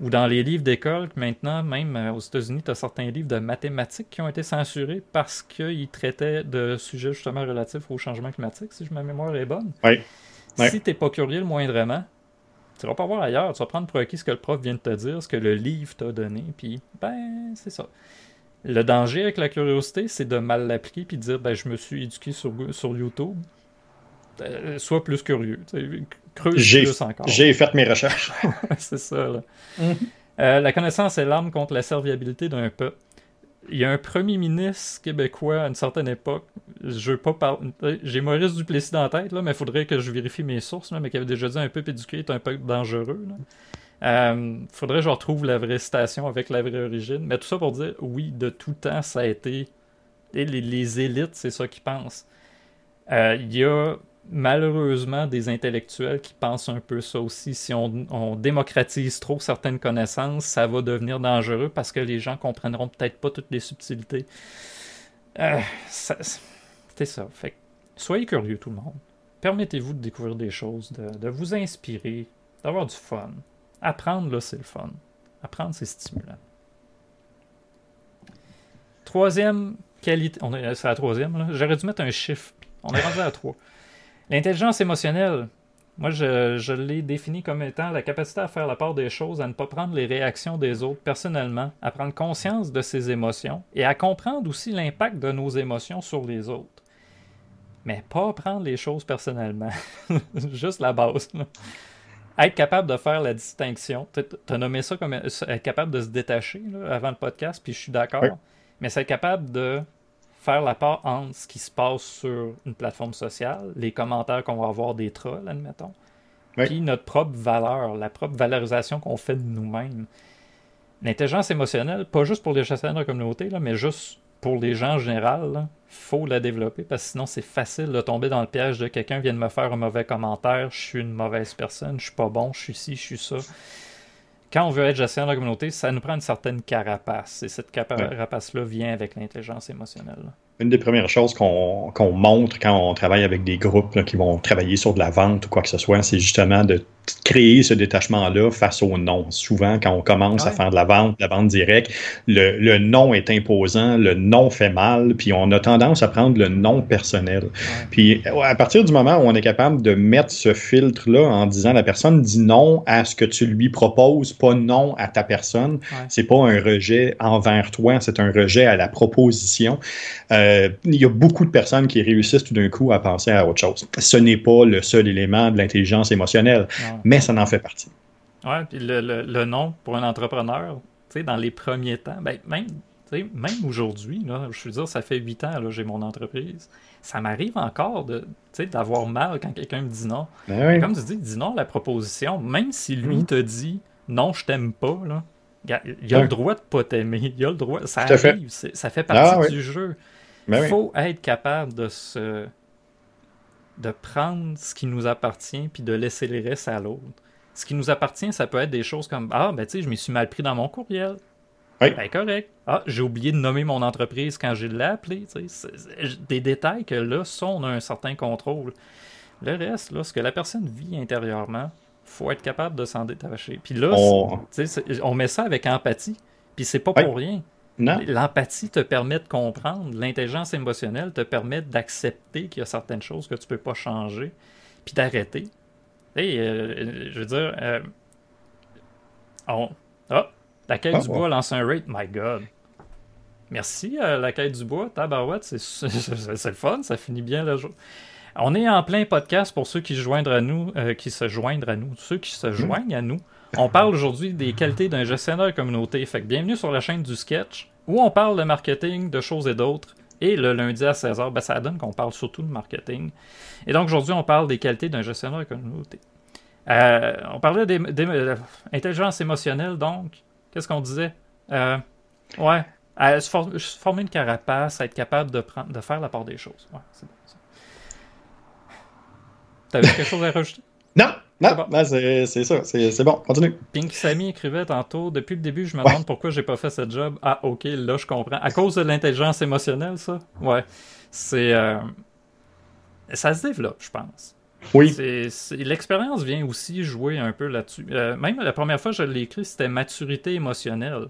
Ou dans les livres d'école, maintenant, même euh, aux États-Unis, tu as certains livres de mathématiques qui ont été censurés parce qu'ils traitaient de sujets justement relatifs au changement climatique, si ma mémoire est bonne. Oui. Si tu n'es pas curieux le moindrement, tu vas pas voir ailleurs. Tu vas prendre pour acquis ce que le prof vient de te dire, ce que le livre t'a donné, puis ben, c'est ça. Le danger avec la curiosité, c'est de mal l'appliquer puis de dire ben, je me suis éduqué sur, sur YouTube. Euh, sois plus curieux. Creuse plus encore. J'ai fait mes recherches. c'est ça. Là. Mm-hmm. Euh, la connaissance est l'arme contre la serviabilité d'un peuple il y a un premier ministre québécois à une certaine époque. Je veux pas parler. J'ai Maurice Duplessis dans la tête, là, mais il faudrait que je vérifie mes sources, là, mais qui avait déjà dit un peu éduqué est un peu dangereux. Il euh, faudrait que je retrouve la vraie citation avec la vraie origine. Mais tout ça pour dire, oui, de tout temps, ça a été. Les, élites, c'est ça qu'ils pensent. Euh, il y a malheureusement des intellectuels qui pensent un peu ça aussi. Si on, démocratise trop certaines connaissances, ça va devenir dangereux parce que les gens comprendront peut-être pas toutes les subtilités. Euh, c'est ça. Fait soyez curieux tout le monde. Permettez-vous de découvrir des choses, de, vous inspirer, d'avoir du fun. Apprendre, là, c'est le fun. Apprendre, c'est stimulant. Troisième qualité. C'est la troisième, là. J'aurais dû mettre un chiffre. On est rendu à trois. L'intelligence émotionnelle, Moi, je, je l'ai défini comme étant la capacité à faire la part des choses, à ne pas prendre les réactions des autres personnellement, à prendre conscience de ses émotions et à comprendre aussi l'impact de nos émotions sur les autres. Mais pas prendre les choses personnellement. Juste la base. Être capable de faire la distinction. Tu as nommé ça comme être capable de se détacher avant le podcast, puis je suis d'accord. Mais c'est être capable de faire la part entre ce qui se passe sur une plateforme sociale, les commentaires qu'on va avoir des trolls, admettons, puis notre propre valeur, la propre valorisation qu'on fait de nous-mêmes. L'intelligence émotionnelle, pas juste pour les chasseurs de la communauté, là, mais juste pour les gens en général, il faut la développer parce que sinon c'est facile de tomber dans le piège de quelqu'un vient de me faire un mauvais commentaire, je suis une mauvaise personne, je suis pas bon, je suis ci, je suis ça quand on veut être gestionnaire de la communauté, ça nous prend une certaine carapace. Et cette carapace-là vient avec l'intelligence émotionnelle. Une des premières choses qu'on montre quand on travaille avec des groupes qui vont travailler sur de la vente ou quoi que ce soit, c'est justement de créer ce détachement-là face au non. Souvent, quand on commence à faire de la vente, de la vente directe, le, le, non est imposant, le non fait mal, puis on a tendance à prendre le non personnel. Puis à partir du moment où on est capable de mettre ce filtre-là en disant la personne dit non à ce que tu lui proposes, pas non à ta personne, c'est pas un rejet envers toi, c'est un rejet à la proposition. Euh, il y a beaucoup de personnes qui réussissent tout d'un coup à penser à autre chose. Ce n'est pas le seul élément de l'intelligence émotionnelle mais ça en fait partie. Oui, puis le, le, nom pour un entrepreneur, tu sais, dans les premiers temps, ben, même, même aujourd'hui, je veux dire, ça fait huit ans, que j'ai mon entreprise. Ça m'arrive encore de, d'avoir mal quand quelqu'un me dit non. Ben comme tu dis, dis non à la proposition, même si lui mhm. te dit non, je t'aime pas, là, il a le droit de pas t'aimer. Il a le droit. Ça arrive. Ça fait partie ah du jeu. Ben il faut être capable de se de prendre ce qui nous appartient puis de laisser les restes à l'autre. Ce qui nous appartient, ça peut être des choses comme Ah, ben tu sais, je m'y suis mal pris dans mon courriel. Oui. Ben correct. Ah, j'ai oublié de nommer mon entreprise quand j'ai l'ai appelé. Des détails que là, ça, on a un certain contrôle. Le reste, là, ce que la personne vit intérieurement, faut être capable de s'en détacher. Puis là, on... on met ça avec empathie. Puis c'est pas pour rien. L'empathie te permet de comprendre, l'intelligence émotionnelle te permet d'accepter qu'il y a certaines choses que tu peux pas changer, puis d'arrêter. Et euh, je veux dire, euh, oh, la quête ah, du bois lance un rate, my god. Merci, euh, la quête du bois, tabarouette, c'est le fun, ça finit bien le jour. On est en plein podcast pour ceux qui se joignent à nous, qui se joignent à nous, ceux qui se hmm. joignent à nous. On parle aujourd'hui des qualités d'un gestionnaire communauté. Fait que bienvenue sur la chaîne du sketch où on parle de marketing, de choses et d'autres. Et le lundi à 16h, ben, ça donne qu'on parle surtout de marketing. Et donc aujourd'hui, on parle des qualités d'un gestionnaire communauté. Euh, on parlait d'intelligence émotionnelle, donc. Qu'est-ce qu'on disait? Euh, ouais. former une carapace, être capable de faire la part des choses. Ouais, c'est bon. T'avais quelque chose à rajouter? Non, non, c'est ça, c'est bon, continue. Pink Sammy écrivait tantôt, depuis le début, je me demande pourquoi j'ai pas fait ce job. Ah, ok, là, je comprends. À cause de l'intelligence émotionnelle, ça? Ouais. C'est. Euh, ça se développe, je pense. Oui. L'expérience vient aussi jouer un peu là-dessus. Euh, même la première fois que je l'ai écrit, c'était maturité émotionnelle.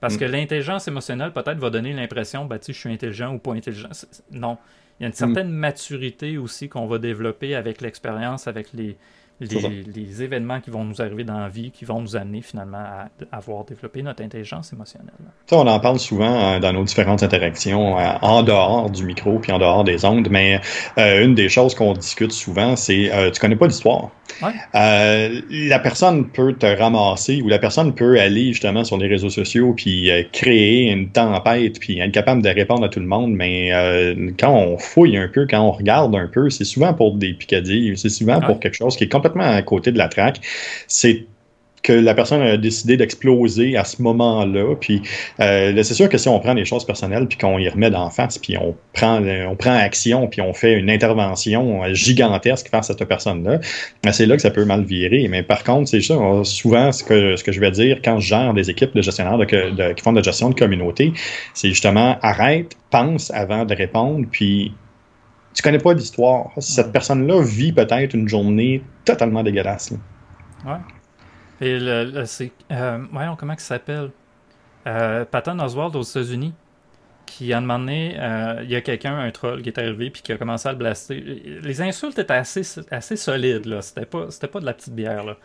Parce que mm. l'intelligence émotionnelle, peut-être, va donner l'impression, bah, tu je suis intelligent ou pas intelligent. Non. Il y a une certaine mm. maturité aussi qu'on va développer avec l'expérience, avec les, les, événements qui vont nous arriver dans la vie, qui vont nous amener finalement à, avoir développé notre intelligence émotionnelle. Ça, on en parle souvent euh, dans nos différentes interactions, euh, en dehors du micro puis en dehors des ondes, mais euh, une des choses qu'on discute souvent, c'est tu connais pas l'histoire. la personne peut te ramasser ou la personne peut aller justement sur les réseaux sociaux puis créer une tempête puis être capable de répondre à tout le monde, mais quand on fouille un peu, quand on regarde un peu, c'est souvent pour des picadilles, c'est souvent pour quelque chose qui est complètement à côté de la traque. C'est que la personne a décidé d'exploser à ce moment-là. Puis euh, c'est sûr que si on prend les choses personnelles puis qu'on y remet d'en face, puis on prend on prend action puis on fait une intervention gigantesque face à cette personne-là, ben, c'est là que ça peut mal virer. Mais par contre, c'est ça, souvent ce que ce que je vais dire quand je gère des équipes de gestionnaires qui font de la gestion de communauté, c'est justement arrête, pense avant de répondre, puis tu connais pas l'histoire. Cette personne-là vit peut-être une journée totalement dégueulasse. Ouais. Et le, c'est. Euh, voyons, comment ça s'appelle euh, Patton Oswald aux États-Unis. qui, à un moment donné, euh, il y a quelqu'un, un troll, qui est arrivé puis qui a commencé à le blaster. Les insultes étaient assez, assez solides, là. C'était pas, c'était pas de la petite bière, là.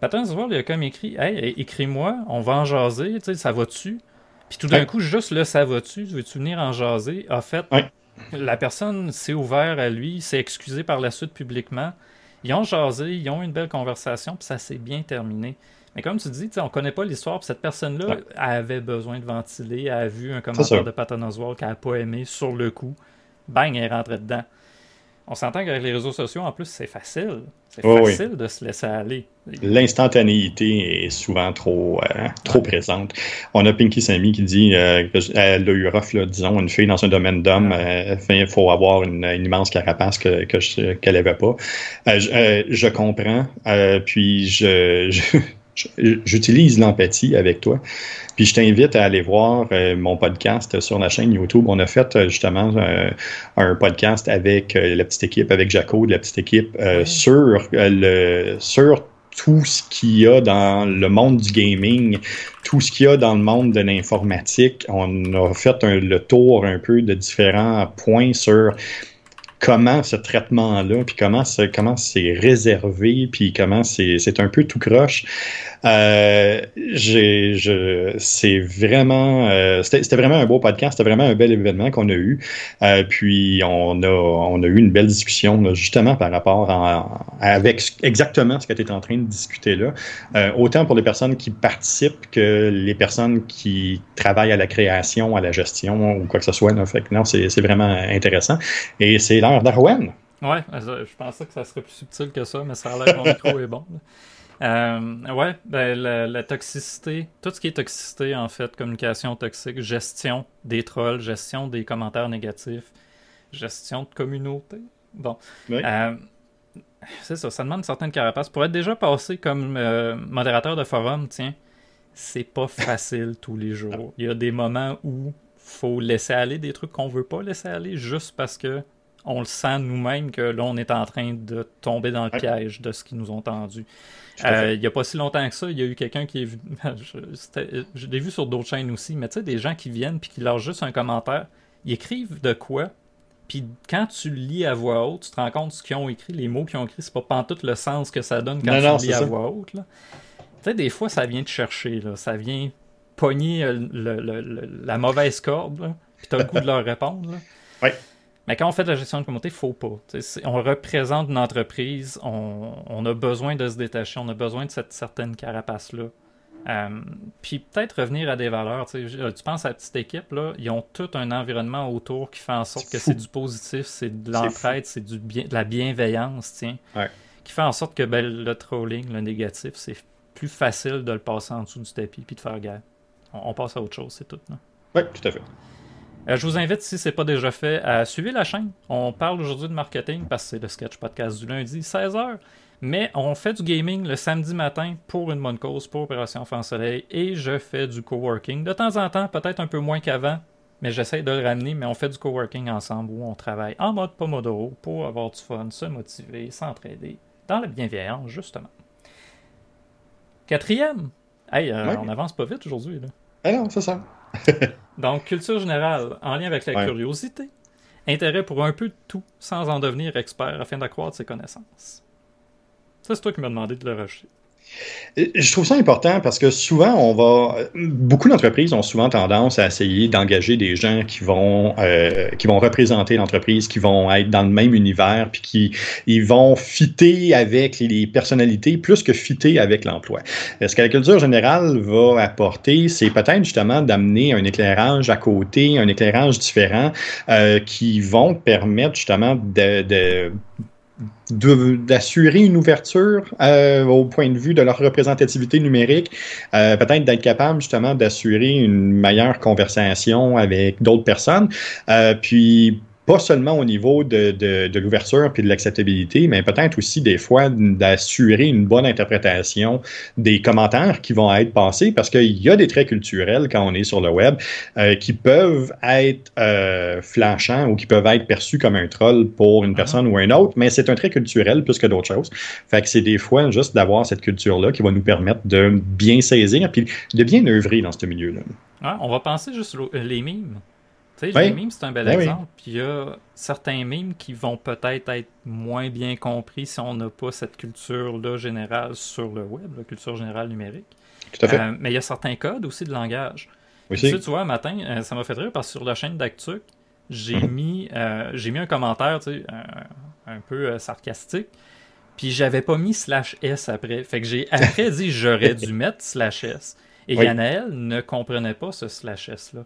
Patton il a comme écrit Hey, écris-moi, on va en jaser, tu sais, ça va-tu Puis tout d'un coup, juste le ça va-tu, veux-tu venir en jaser a fait. La personne s'est ouverte à lui, s'est excusé par la suite publiquement. Ils ont jasé, ils ont eu une belle conversation, puis ça s'est bien terminé. Mais comme tu dis, on ne connaît pas l'histoire, puis cette personne-là avait besoin de ventiler, elle a vu un commentaire de Patton Oswalt qu'elle n'a pas aimé sur le coup. Bang, elle est rentrée dedans. On s'entend qu'avec les réseaux sociaux, en plus, c'est facile. C'est facile de se laisser aller. L'instantanéité est souvent trop, euh, trop présente. On a Pinky Sammy qui dit euh, qu'elle a eu rough, disons, une fille dans un domaine d'homme, euh, il faut avoir une, immense carapace que, qu'elle que n'avait pas. Je, je, comprends. puis je, j'utilise l'empathie avec toi. Puis je t'invite à aller voir euh, mon podcast sur la chaîne YouTube. On a fait euh, justement euh, un podcast avec la petite équipe, avec Jaco de la petite équipe, sur le sur tout ce qu'il y a dans le monde du gaming, tout ce qu'il y a dans le monde de l'informatique. On a fait le tour un peu de différents points sur comment ce traitement-là, puis comment c'est comment c'est réservé, puis comment c'est un peu tout croche. Euh, c'est vraiment, euh, c'était vraiment un beau podcast, c'était vraiment un bel événement qu'on a eu. Euh, puis on a, on a eu une belle discussion justement par rapport à, avec exactement ce que tu en train de discuter là. Autant pour les personnes qui participent que les personnes qui travaillent à la création, à la gestion ou quoi que ce soit. Là. Fait non, c'est, c'est vraiment intéressant. Et c'est l'heure d'Arwen. Ouais, je pensais que ça serait plus subtil que ça, mais ça a l'air que mon micro est bon. Euh, ouais, ben, la, toxicité, tout ce qui est toxicité, en fait, communication toxique, gestion des trolls, gestion des commentaires négatifs, gestion de communauté. Bon. Euh, c'est ça, ça demande une certaine carapace. Pour être déjà passé comme euh, modérateur de forum, tiens, c'est pas facile tous les jours. Il y a des moments où faut laisser aller des trucs qu'on veut pas laisser aller juste parce que on le sent nous-mêmes que là, on est en train de tomber dans le piège de ce qu'ils nous ont tendu. Euh, il n'y a pas si longtemps que ça, il y a eu quelqu'un qui est vu. je, l'ai vu sur d'autres chaînes aussi, mais tu sais, des gens qui viennent puis qui lâchent juste un commentaire. Ils écrivent de quoi, puis quand tu lis à voix haute, tu te rends compte ce qu'ils ont écrit, les mots qu'ils ont écrits, c'est pas tout le sens que ça donne quand tu le lis à voix haute. Tu sais, des fois, ça vient te chercher, là. ça vient pogner euh, la mauvaise corde, puis tu as le goût de leur répondre. Oui. Mais quand on fait de la gestion de communauté, il faut pas. on représente une entreprise, on, a besoin de se détacher, on a besoin de cette certaine carapace-là. Euh, puis peut-être revenir à des valeurs. Tu penses à la petite équipe, là, ils ont tout un environnement autour qui fait en sorte que c'est du positif, c'est de l'entraide, c'est du bien, de la bienveillance, tiens, qui fait en sorte que ben, le trolling, le négatif, c'est plus facile de le passer en dessous du tapis puis de faire guerre. On, passe à autre chose, c'est tout. Oui, tout à fait. Euh, je vous invite, si ce n'est pas déjà fait, à suivre la chaîne. On parle aujourd'hui de marketing parce que c'est le sketch podcast du lundi, 16h. Mais on fait du gaming le samedi matin pour une bonne cause, pour Opération Enfant Soleil. Et je fais du coworking. De temps en temps, peut-être un peu moins qu'avant, mais j'essaie de le ramener. Mais on fait du coworking ensemble où on travaille en mode Pomodoro pour avoir du fun, se motiver, s'entraider dans la bienveillance, justement. Quatrième. Hey, euh, on avance pas vite aujourd'hui. Ah non, c'est ça. Donc, culture générale, en lien avec la curiosité. Intérêt pour un peu de tout, sans en devenir expert, afin d'accroître ses connaissances. Ça, c'est toi qui m'as demandé de le rejeter. Je trouve ça important parce que souvent, on va. Beaucoup d'entreprises ont souvent tendance à essayer d'engager des gens qui vont, euh, qui vont représenter l'entreprise, qui vont être dans le même univers, puis qui ils vont fitter avec les personnalités plus que fitter avec l'emploi. Ce que la culture générale va apporter, c'est peut-être justement d'amener un éclairage à côté, un éclairage différent, euh, qui vont permettre justement de d'assurer une ouverture euh, au point de vue de leur représentativité numérique, euh, peut-être d'être capable justement d'assurer une meilleure conversation avec d'autres personnes, euh, puis pas seulement au niveau de, de, l'ouverture puis de l'acceptabilité, mais peut-être aussi des fois d'assurer une bonne interprétation des commentaires qui vont être passés parce qu'il y a des traits culturels quand on est sur le web euh, qui peuvent être euh, flanchants ou qui peuvent être perçus comme un troll pour une ah. personne ou un autre, mais c'est un trait culturel plus que d'autres choses. Fait que c'est des fois juste d'avoir cette culture-là qui va nous permettre de bien saisir puis de bien œuvrer dans ce milieu-là. on va penser juste les mimes. Tu sais, les memes, c'est un bel ben exemple. Puis il y a certains memes qui vont peut-être être moins bien compris si on n'a pas cette culture-là générale sur le web, la culture générale numérique. Tout à fait. Euh, mais il y a certains codes aussi de langage. Oui, tu, tu vois, un matin, euh, ça m'a fait rire parce que sur la chaîne d'Actu, j'ai mhm. mis, euh, j'ai mis un commentaire tu sais, un, peu sarcastique. Puis j'avais pas mis slash S après. Fait que j'ai après dit j'aurais dû mettre slash S. Et. Yanaël ne comprenait pas ce slash S-là.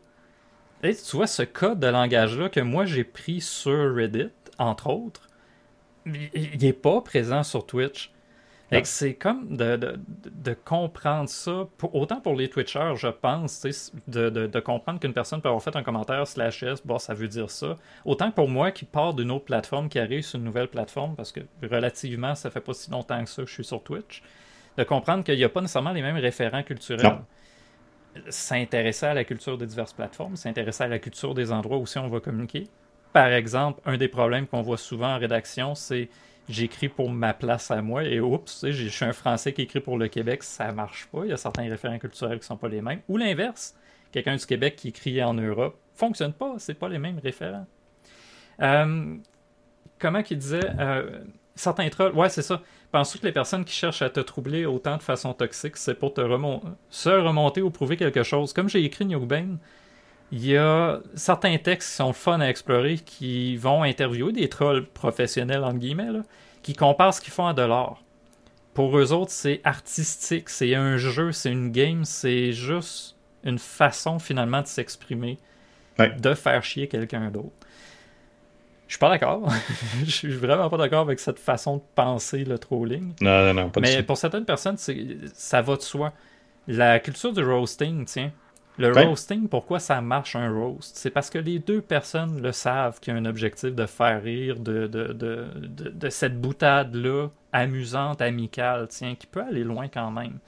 Et tu vois, ce code de langage-là que moi j'ai pris sur Reddit, entre autres, il n'est pas présent sur Twitch. C'est comme de, comprendre ça, autant pour les Twitchers, je pense, de, comprendre qu'une personne peut avoir fait un commentaire slash S, bon, ça veut dire ça. Autant que pour moi qui part d'une autre plateforme, qui arrive sur une nouvelle plateforme, parce que relativement, ça fait pas si longtemps que ça que je suis sur Twitch, de comprendre qu'il n'y a pas nécessairement les mêmes référents culturels. S'intéresser à la culture des diverses plateformes, s'intéresser à la culture des endroits où on va communiquer. Par exemple, un des problèmes qu'on voit souvent en rédaction, c'est j'écris pour ma place à moi et oups, je suis un Français qui écrit pour le Québec, ça marche pas. Il y a certains référents culturels qui sont pas les mêmes. Ou l'inverse, quelqu'un du Québec qui écrit en Europe, fonctionne pas, c'est pas les mêmes référents. Euh, comment qu'il disait euh, certains trolls, ouais, c'est ça. Penses-tu que les personnes qui cherchent à te troubler autant de façon toxique, c'est pour te se remonter ou prouver quelque chose? Comme j'ai écrit Newbane, il y a certains textes qui sont fun à explorer qui vont interviewer des trolls professionnels, entre guillemets, qui comparent ce qu'ils font à de l'art. Pour eux autres, c'est artistique, c'est un jeu, c'est une game, c'est juste une façon finalement de s'exprimer, de faire chier quelqu'un d'autre. Je suis pas d'accord. je suis vraiment pas d'accord avec cette façon de penser le trolling. Non, non, non, pas Mais pour certaines personnes, ça va de soi. La culture du roasting, tiens, le roasting, pourquoi ça marche un roast? C'est parce que les deux personnes le savent qu'il y a un objectif de faire rire de, de, de, de, cette boutade-là, amusante, amicale, tiens, qui peut aller loin quand même.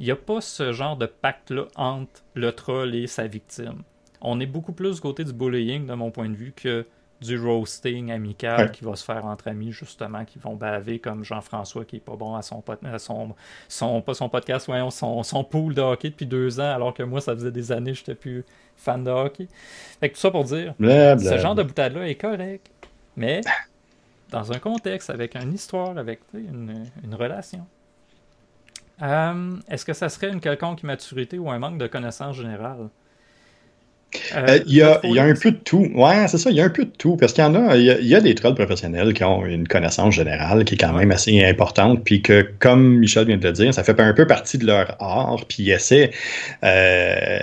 Il n'y a pas ce genre de pacte-là entre le troll et sa victime. On est beaucoup plus du côté du bullying, de mon point de vue, que du roasting amical qui va se faire entre amis, justement, qui vont baver comme Jean-François qui est pas bon à son, son, son, pas son podcast, voyons, son, son pool de hockey depuis deux ans, alors que moi, ça faisait des années que j'étais plus fan de hockey. Fait que tout ça pour dire, ce genre de boutade-là est correct, mais dans un contexte, avec une histoire, avec une, une relation. Euh, est-ce que ça serait une quelconque immaturité ou un manque de connaissance générale? Euh, euh, il, y a, y a, un peu de tout. Ouais, c'est ça, il y a un peu de tout. Parce qu'il y en a, il y a, des trolls professionnels qui ont une connaissance générale qui est quand même assez importante, puis que, comme Michel vient de le dire, ça fait un peu partie de leur art, puis ils essaient, euh,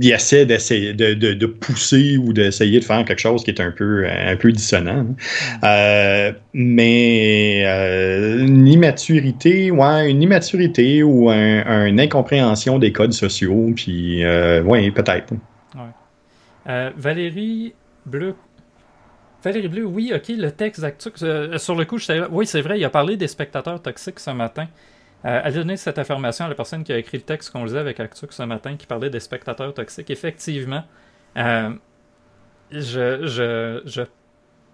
ils essaient d'essayer de, de, de, pousser ou d'essayer de faire quelque chose qui est un peu, un peu dissonant. Euh, mais euh, une immaturité, ouais, une immaturité ou un, une incompréhension des codes sociaux, puis euh, ouais, peut-être. Euh, Valérie Bleu. Valérie Bleu, oui, ok, le texte d'Actux. Euh, sur le coup, je oui, c'est vrai, il a parlé des spectateurs toxiques ce matin. Euh, elle a donné cette affirmation à la personne qui a écrit le texte qu'on lisait avec Actux ce matin, qui parlait des spectateurs toxiques. Effectivement, je, je, je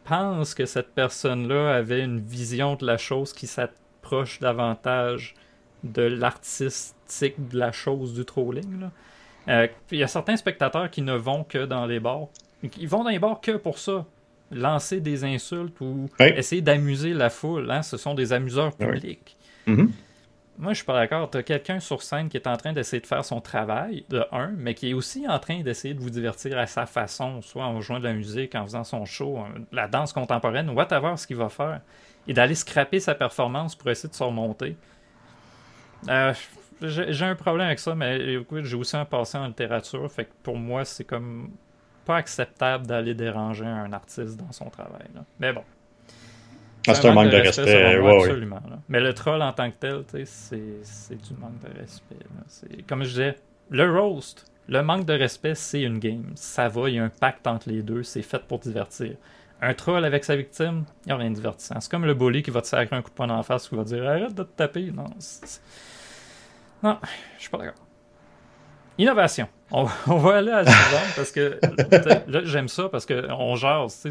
pense que cette personne-là avait une vision de la chose qui s'approche davantage de l'artistique de la chose du trolling. Là. Euh, il y a certains spectateurs qui ne vont que dans les bars. Ils vont dans les bars que pour ça. Lancer des insultes ou essayer d'amuser la foule. Hein. Ce sont des amuseurs publics. Mm-hmm. Moi, je suis pas d'accord. Tu as quelqu'un sur scène qui est en train d'essayer de faire son travail, de un, mais qui est aussi en train d'essayer de vous divertir à sa façon, soit en jouant de la musique, en faisant son show, la danse contemporaine, whatever ce qu'il va faire, et d'aller scraper sa performance pour essayer de se remonter. Euh, j'ai un problème avec ça, mais écoute, j'ai aussi un passé en littérature, fait que pour moi, c'est comme pas acceptable d'aller déranger un artiste dans son travail. Mais bon. Ah, c'est un, manque de respect, absolument. Mais le troll en tant que tel, c'est du manque de respect. Comme je disais, le roast, le manque de respect, c'est une game. Ça va, il y a un pacte entre les deux, c'est fait pour divertir. Un troll avec sa victime, il n'y a rien de divertissant. C'est comme le bully qui va te sacrer un coup de poing en face qui va dire arrête de te taper. Non, non, je suis pas d'accord. Innovation. On, va aller à la suivante parce que là, j'aime ça parce qu'on jase.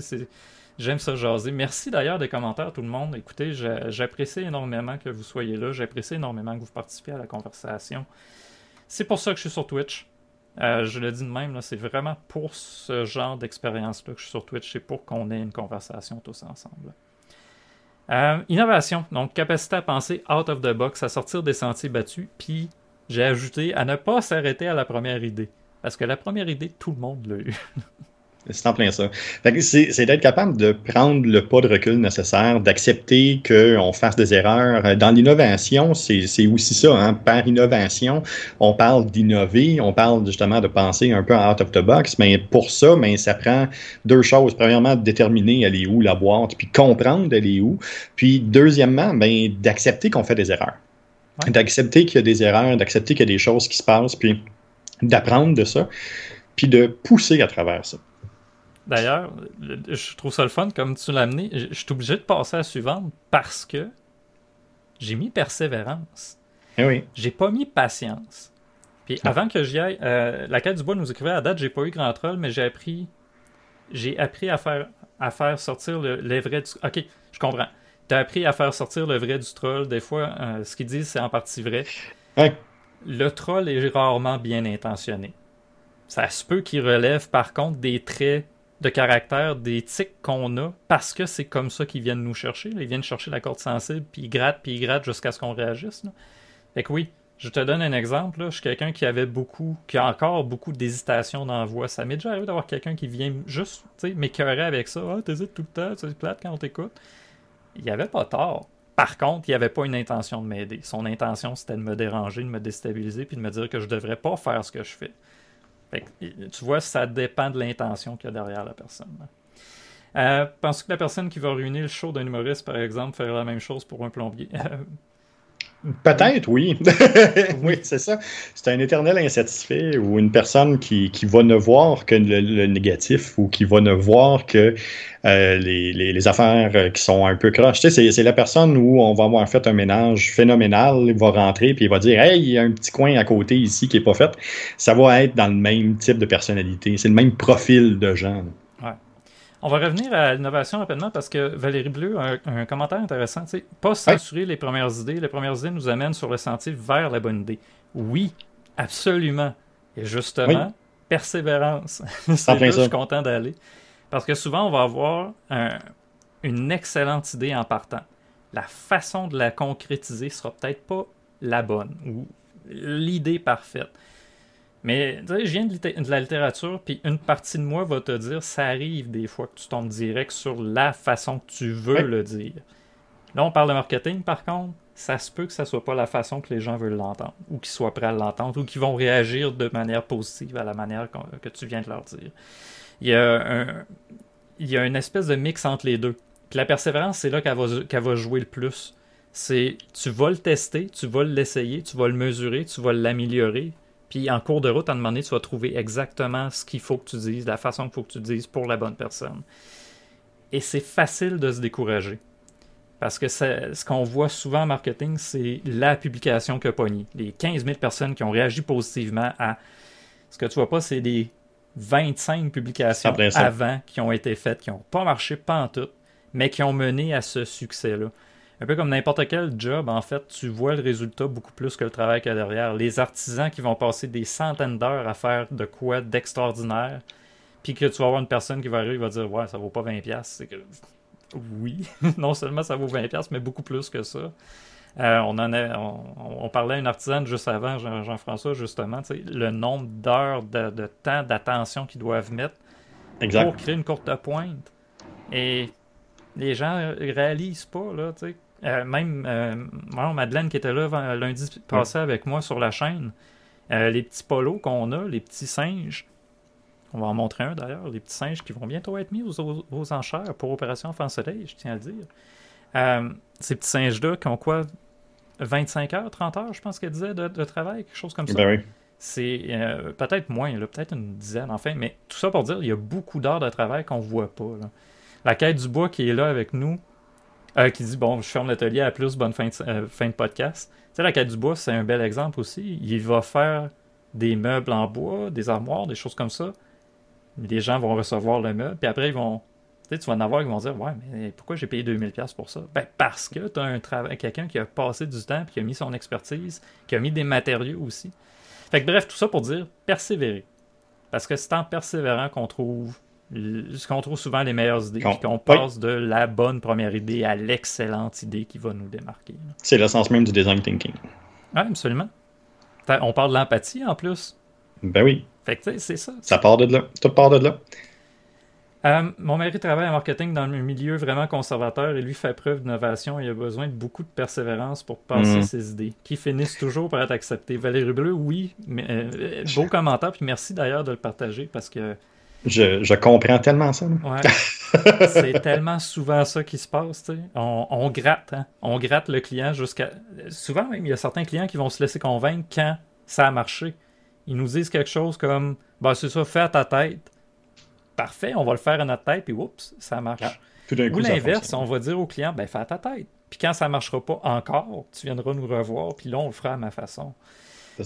J'aime ça jaser. Merci d'ailleurs des commentaires, tout le monde. Écoutez, j'apprécie énormément que vous soyez là. J'apprécie énormément que vous participiez à la conversation. C'est pour ça que je suis sur Twitch. Euh, je le dis de même, c'est vraiment pour ce genre d'expérience-là que je suis sur Twitch, c'est pour qu'on ait une conversation tous ensemble. Euh, innovation, donc capacité à penser out of the box, à sortir des sentiers battus, puis j'ai ajouté à ne pas s'arrêter à la première idée. Parce que la première idée, tout le monde l'a eu. C'est en plein ça. C'est d'être capable de prendre le pas de recul nécessaire, d'accepter qu'on fasse des erreurs. Dans l'innovation, c'est aussi ça. Hein. Par innovation, on parle d'innover, on parle justement de penser un peu out of the box, mais pour ça, mais ben, ça prend deux choses. Premièrement, déterminer elle est où la boîte, puis comprendre elle est où. Puis deuxièmement, ben, d'accepter qu'on fait des erreurs. D'accepter qu'il y a des erreurs, d'accepter qu'il y a des choses qui se passent, puis d'apprendre de ça, puis de pousser à travers ça. D'ailleurs, je trouve ça le fun comme tu l'as amené. Je suis obligé de passer à la suivante parce que j'ai mis persévérance. Eh oui. J'ai pas mis patience. Puis avant que j'y aille, euh, la quête du bois nous écrivait à date, j'ai pas eu grand troll, mais j'ai appris j'ai appris à faire à faire sortir le, les vrais du... Ok, je comprends. Tu as appris à faire sortir le vrai du troll. Des fois, euh, ce qu'ils disent, c'est en partie vrai. Le troll est rarement bien intentionné. Ça se peut qu'il relève par contre des traits de caractère, des tics qu'on a, parce que c'est comme ça qu'ils viennent nous chercher. Ils viennent chercher la corde sensible, puis ils grattent, puis ils grattent jusqu'à ce qu'on réagisse. Fait que oui, je te donne un exemple. Je suis quelqu'un qui avait beaucoup, qui a encore beaucoup d'hésitation dans la voix. Ça m'est déjà arrivé d'avoir quelqu'un qui vient juste m'écœurer avec ça. Ah, t'hésites tout le temps, c'est plate quand on t'écoute. Il n'y avait pas tort. Par contre, il n'y avait pas une intention de m'aider. Son intention, c'était de me déranger, de me déstabiliser, puis de me dire que je devrais pas faire ce que je fais tu vois, ça dépend de l'intention qu'il y a derrière la personne. Euh, Penses-tu que la personne qui va ruiner le show d'un humoriste, par exemple, ferait la même chose pour un plombier? Peut-être, oui. oui, c'est ça. C'est un éternel insatisfait ou une personne qui, qui va ne voir que le, négatif ou qui va ne voir que euh, les, les, affaires qui sont un peu croches. Tu sais, c'est la personne où on va avoir fait un ménage phénoménal, il va rentrer puis il va dire Hey, il y a un petit coin à côté ici qui n'est pas fait. Ça va être dans le même type de personnalité. C'est le même profil de gens. On va revenir à l'innovation rapidement parce que Valérie Bleu a un, commentaire intéressant. Pas censurer les premières idées. Les premières idées nous amènent sur le sentier vers la bonne idée. Oui, absolument. Et justement, persévérance. C'est là que je suis content d'aller. Parce que souvent, on va avoir une excellente idée en partant. La façon de la concrétiser sera peut-être pas la bonne ou l'idée parfaite. Mais je viens de, la littérature, puis une partie de moi va te dire ça arrive des fois que tu tombes direct sur la façon que tu veux le dire. Là, on parle de marketing, par contre, ça se peut que ça soit pas la façon que les gens veulent l'entendre, ou qu'ils soient prêts à l'entendre, ou qu'ils vont réagir de manière positive à la manière que tu viens de leur dire. Il y a, un, il y a une espèce de mix entre les deux. Puis la persévérance, c'est là qu'elle va, qu'elle va jouer le plus. C'est tu vas le tester, tu vas l'essayer, tu vas le mesurer, tu vas l'améliorer, puis en cours de route, à un moment donné, tu vas trouver exactement ce qu'il faut que tu dises, la façon qu'il faut que tu dises pour la bonne personne. Et c'est facile de se décourager. Parce que ce qu'on voit souvent en marketing, c'est la publication que pogné. Les 15 000 personnes qui ont réagi positivement à. Ce que tu vois pas, c'est les 25 publications avant qui ont été faites, qui n'ont pas marché, pas en tout, mais qui ont mené à ce succès-là un peu comme n'importe quel job, en fait, tu vois le résultat beaucoup plus que le travail qu'il y a derrière. Les artisans qui vont passer des centaines d'heures à faire de quoi d'extraordinaire, puis que tu vas avoir une personne qui va arriver et va dire Ouais, ça vaut pas 20$. C'est que oui, non seulement ça vaut 20$, mais beaucoup plus que ça. Euh, on, en a, on, parlait à une artisane juste avant, Jean-François, justement, le nombre d'heures de, temps d'attention qu'ils doivent mettre pour créer une courte pointe. Et les gens réalisent pas, là, tu sais. Euh, même euh, Madeleine qui était là lundi passé avec moi sur la chaîne, euh, les petits polos qu'on a, les petits singes, on va en montrer un d'ailleurs, les petits singes qui vont bientôt être mis aux, enchères pour Opération Enfant Soleil, je tiens à le dire. ces petits singes-là qui ont quoi 25 heures, 30 heures, je pense qu'elle disait, de, travail, quelque chose comme ça? Ben C'est peut-être moins, peut-être une dizaine, enfin, mais tout ça pour dire, il y a beaucoup d'heures de travail qu'on voit pas. La quête du bois qui est là avec nous, euh, qui dit Bon, je ferme l'atelier à plus, bonne fin de, euh, fin podcast. Tu sais, la quête du bois, c'est un bel exemple aussi. Il va faire des meubles en bois, des armoires, des choses comme ça. Les gens vont recevoir le meuble, puis après, ils vont. Tu, sais, tu vas en avoir qui vont dire Ouais, mais pourquoi j'ai payé 2000$ pour ça? Ben, parce que tu as un travail, quelqu'un qui a passé du temps, puis qui a mis son expertise, qui a mis des matériaux aussi. Fait bref, tout ça pour dire persévérer. Parce que c'est en persévérant qu'on trouve ce qu'on trouve souvent les meilleures idées, puis qu'on passe de la bonne première idée à l'excellente idée qui va nous démarquer. C'est l'essence même du design thinking. Oui, absolument. On parle de l'empathie en plus. Ben oui. Fait que c'est ça. Ça part de là. Tout part de là. Euh, mon mari travaille en marketing dans un milieu vraiment conservateur et lui fait preuve d'innovation et a besoin de beaucoup de persévérance pour passer mm. ses idées, qui finissent toujours par être acceptées. Valérie Bleu, oui, mais, euh, beau commentaire, puis merci d'ailleurs de le partager parce que. Je, comprends tellement ça. Ouais. c'est tellement souvent ça qui se passe. On, gratte, hein. on gratte le client jusqu'à. Souvent même, il y a certains clients qui vont se laisser convaincre quand ça a marché. Ils nous disent quelque chose comme bah c'est ça, fais à ta tête parfait, on va le faire à notre tête, puis oups, ça marche. Ah, Ou l'inverse, on va dire au client, ben fais à ta tête. Puis quand ça ne marchera pas encore, tu viendras nous revoir, puis là, on le fera à ma façon.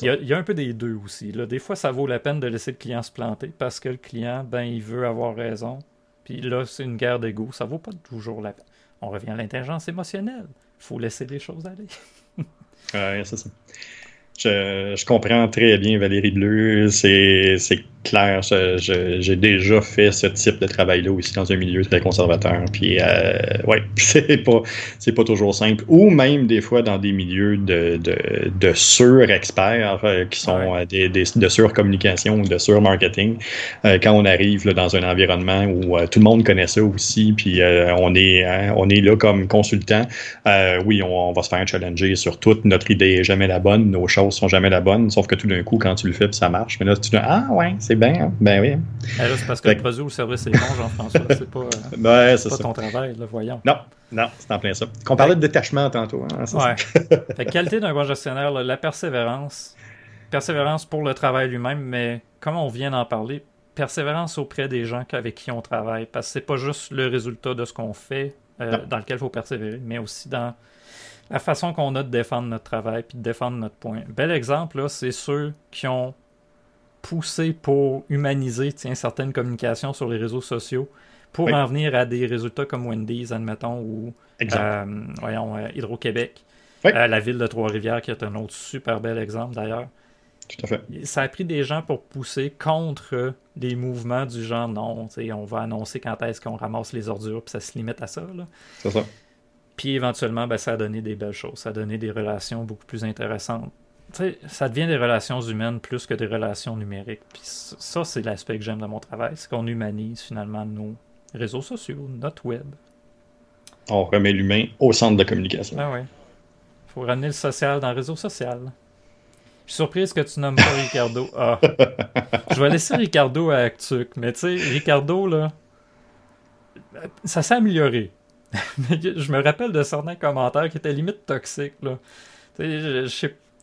Il y, a, un peu des deux aussi. Là. Des fois, ça vaut la peine de laisser le client se planter parce que le client, ben, il veut avoir raison. Puis là, c'est une guerre d'ego. Ça vaut pas toujours la peine. On revient à l'intelligence émotionnelle. Il faut laisser les choses aller. ouais, c'est ça. Je, je, comprends très bien Valérie Bleu. C'est clair. J'ai déjà fait ce type de travail-là aussi dans un milieu très conservateur. Puis, euh, ouais, c'est pas, pas toujours simple. Ou même des fois dans des milieux de, de, de sur-experts euh, qui sont euh, des, des, de sur-communication ou de sur-marketing. Euh, quand on arrive là, dans un environnement où tout le monde connaît ça aussi, puis on, est, hein, on est là comme consultant, oui, on, on, va se faire challenger sur tout. Notre idée est jamais la bonne, nos choses sont jamais la bonne, sauf que tout d'un coup, quand tu le fais, ça marche. Mais là, tu dis, ah ouais, c'est bien, hein. ben oui. Ah, c'est parce que le produit ou le service est bon, Jean-François. C'est pas, euh, ben, pas ton travail, là, voyons. Non, non, c'est en plein ça. Qu'on parlait de détachement tantôt. Hein, ouais. fait, qualité d'un bon gestionnaire, la persévérance. Persévérance pour le travail lui-même, mais comme on vient d'en parler, persévérance auprès des gens avec qui on travaille. Parce que c'est pas juste le résultat de ce qu'on fait euh, dans lequel il faut persévérer, mais aussi dans la façon qu'on a de défendre notre travail puis de défendre notre point. Bel exemple, là, c'est ceux qui ont poussé pour humaniser tiens, certaines communications sur les réseaux sociaux pour en venir à des résultats comme Wendy's, admettons, ou euh, voyons, euh, Hydro-Québec, euh, la ville de Trois-Rivières, qui est un autre super bel exemple d'ailleurs. Tout à fait. Ça a pris des gens pour pousser contre des mouvements du genre non, on va annoncer quand est-ce qu'on ramasse les ordures, puis ça se limite à ça. C'est ça. Puis éventuellement, ben, ça a donné des belles choses. Ça a donné des relations beaucoup plus intéressantes. Ça devient des relations humaines plus que des relations numériques. Puis ça, c'est l'aspect que j'aime de mon travail. C'est qu'on humanise finalement nos réseaux sociaux, notre web. On remet l'humain au centre de la communication. Ben oui. Il faut ramener le social dans le réseau social. Je suis surprise que tu nommes pas Ricardo. Ah. Je vais laisser Ricardo à Actuc. Mais tu sais, Ricardo, là, ça s'est amélioré. je me rappelle de certains commentaires qui étaient limite toxiques. Là.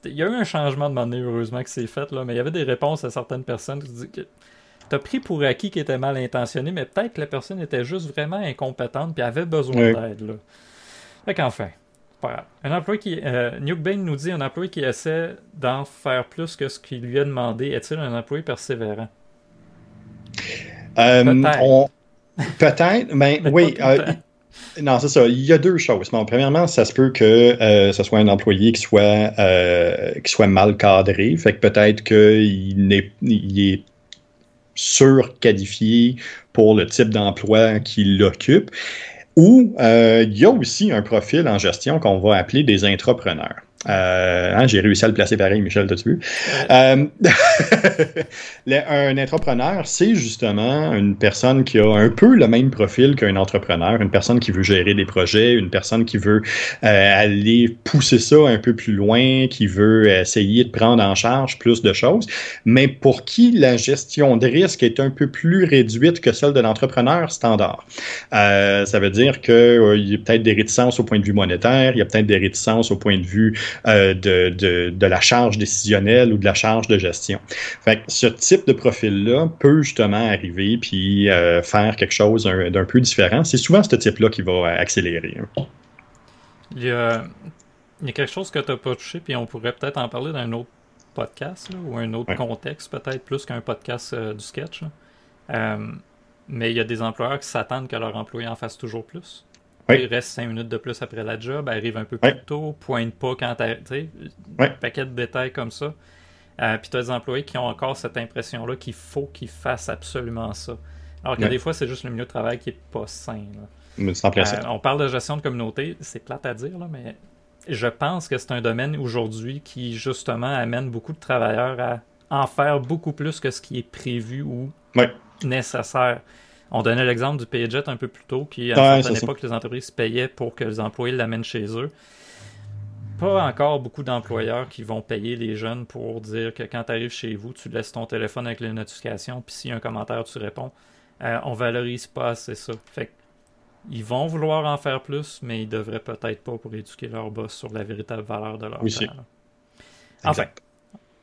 Il y a eu un changement de monnaie, heureusement, que c'est fait, là, mais il y avait des réponses à certaines personnes qui disaient que t'as pris pour acquis qui était mal intentionné, mais peut-être que la personne était juste vraiment incompétente et avait besoin d'aide. Là. Fait qu'enfin, Un employé qui. Euh, Bain nous dit un employé qui essaie d'en faire plus que ce qu'il lui a demandé. Est-il un employé persévérant? Euh, peut-être. Peut-être, mais oui. Euh, non, c'est ça. Il y a deux choses. premièrement, ça se peut que euh, ce soit un employé qui soit, euh, qui soit mal cadré. Fait que peut-être qu'il est, il est surqualifié pour le type d'emploi qu'il occupe. Ou euh, il y a aussi un profil en gestion qu'on va appeler des entrepreneurs. Euh, hein, j'ai réussi à le placer pareil, Michel, t'as-tu vu? Euh, un entrepreneur, c'est justement une personne qui a un peu le même profil qu'un entrepreneur, une personne qui veut gérer des projets, une personne qui veut euh, aller pousser ça un peu plus loin, qui veut essayer de prendre en charge plus de choses, mais pour qui la gestion de risque est un peu plus réduite que celle de l'entrepreneur standard. ça veut dire qu'il y a peut-être des réticences au point de vue monétaire, il y a peut-être des réticences au point de vue euh, de, de, de, la charge décisionnelle ou de la charge de gestion. Fait ce type de profil-là peut justement arriver puis euh, faire quelque chose d'un peu différent. C'est souvent ce type-là qui va accélérer. Hein. Il y a, il y a quelque chose que tu n'as pas touché, puis on pourrait peut-être en parler dans un autre podcast ou un autre contexte, peut-être plus qu'un podcast euh, du sketch. mais il y a des employeurs qui s'attendent que leur employé en fasse toujours plus. Il reste 5 minutes de plus après la job, arrive un peu plus tôt, pointe pas quand tu sais, un paquet de détails comme ça. Euh, puis tu as des employés qui ont encore cette impression-là qu'il faut qu'ils fassent absolument ça. Alors que des fois, c'est juste le milieu de travail qui est pas sain. Euh, on parle de gestion de communauté, c'est plate à dire, là, mais je pense que c'est un domaine aujourd'hui qui justement amène beaucoup de travailleurs à en faire beaucoup plus que ce qui est prévu ou nécessaire. On donnait l'exemple du Payjet un peu plus tôt, qui à une certaine époque, les entreprises payaient pour que les employés l'amènent chez eux. Pas encore beaucoup d'employeurs qui vont payer les jeunes pour dire que quand tu arrives chez vous, tu laisses ton téléphone avec les notifications, puis s'il y a un commentaire, tu réponds. Euh, on valorise pas assez ça. Fait ils vont vouloir en faire plus, mais ils devraient peut-être pas pour éduquer leur boss sur la véritable valeur de leur oui, Enfin.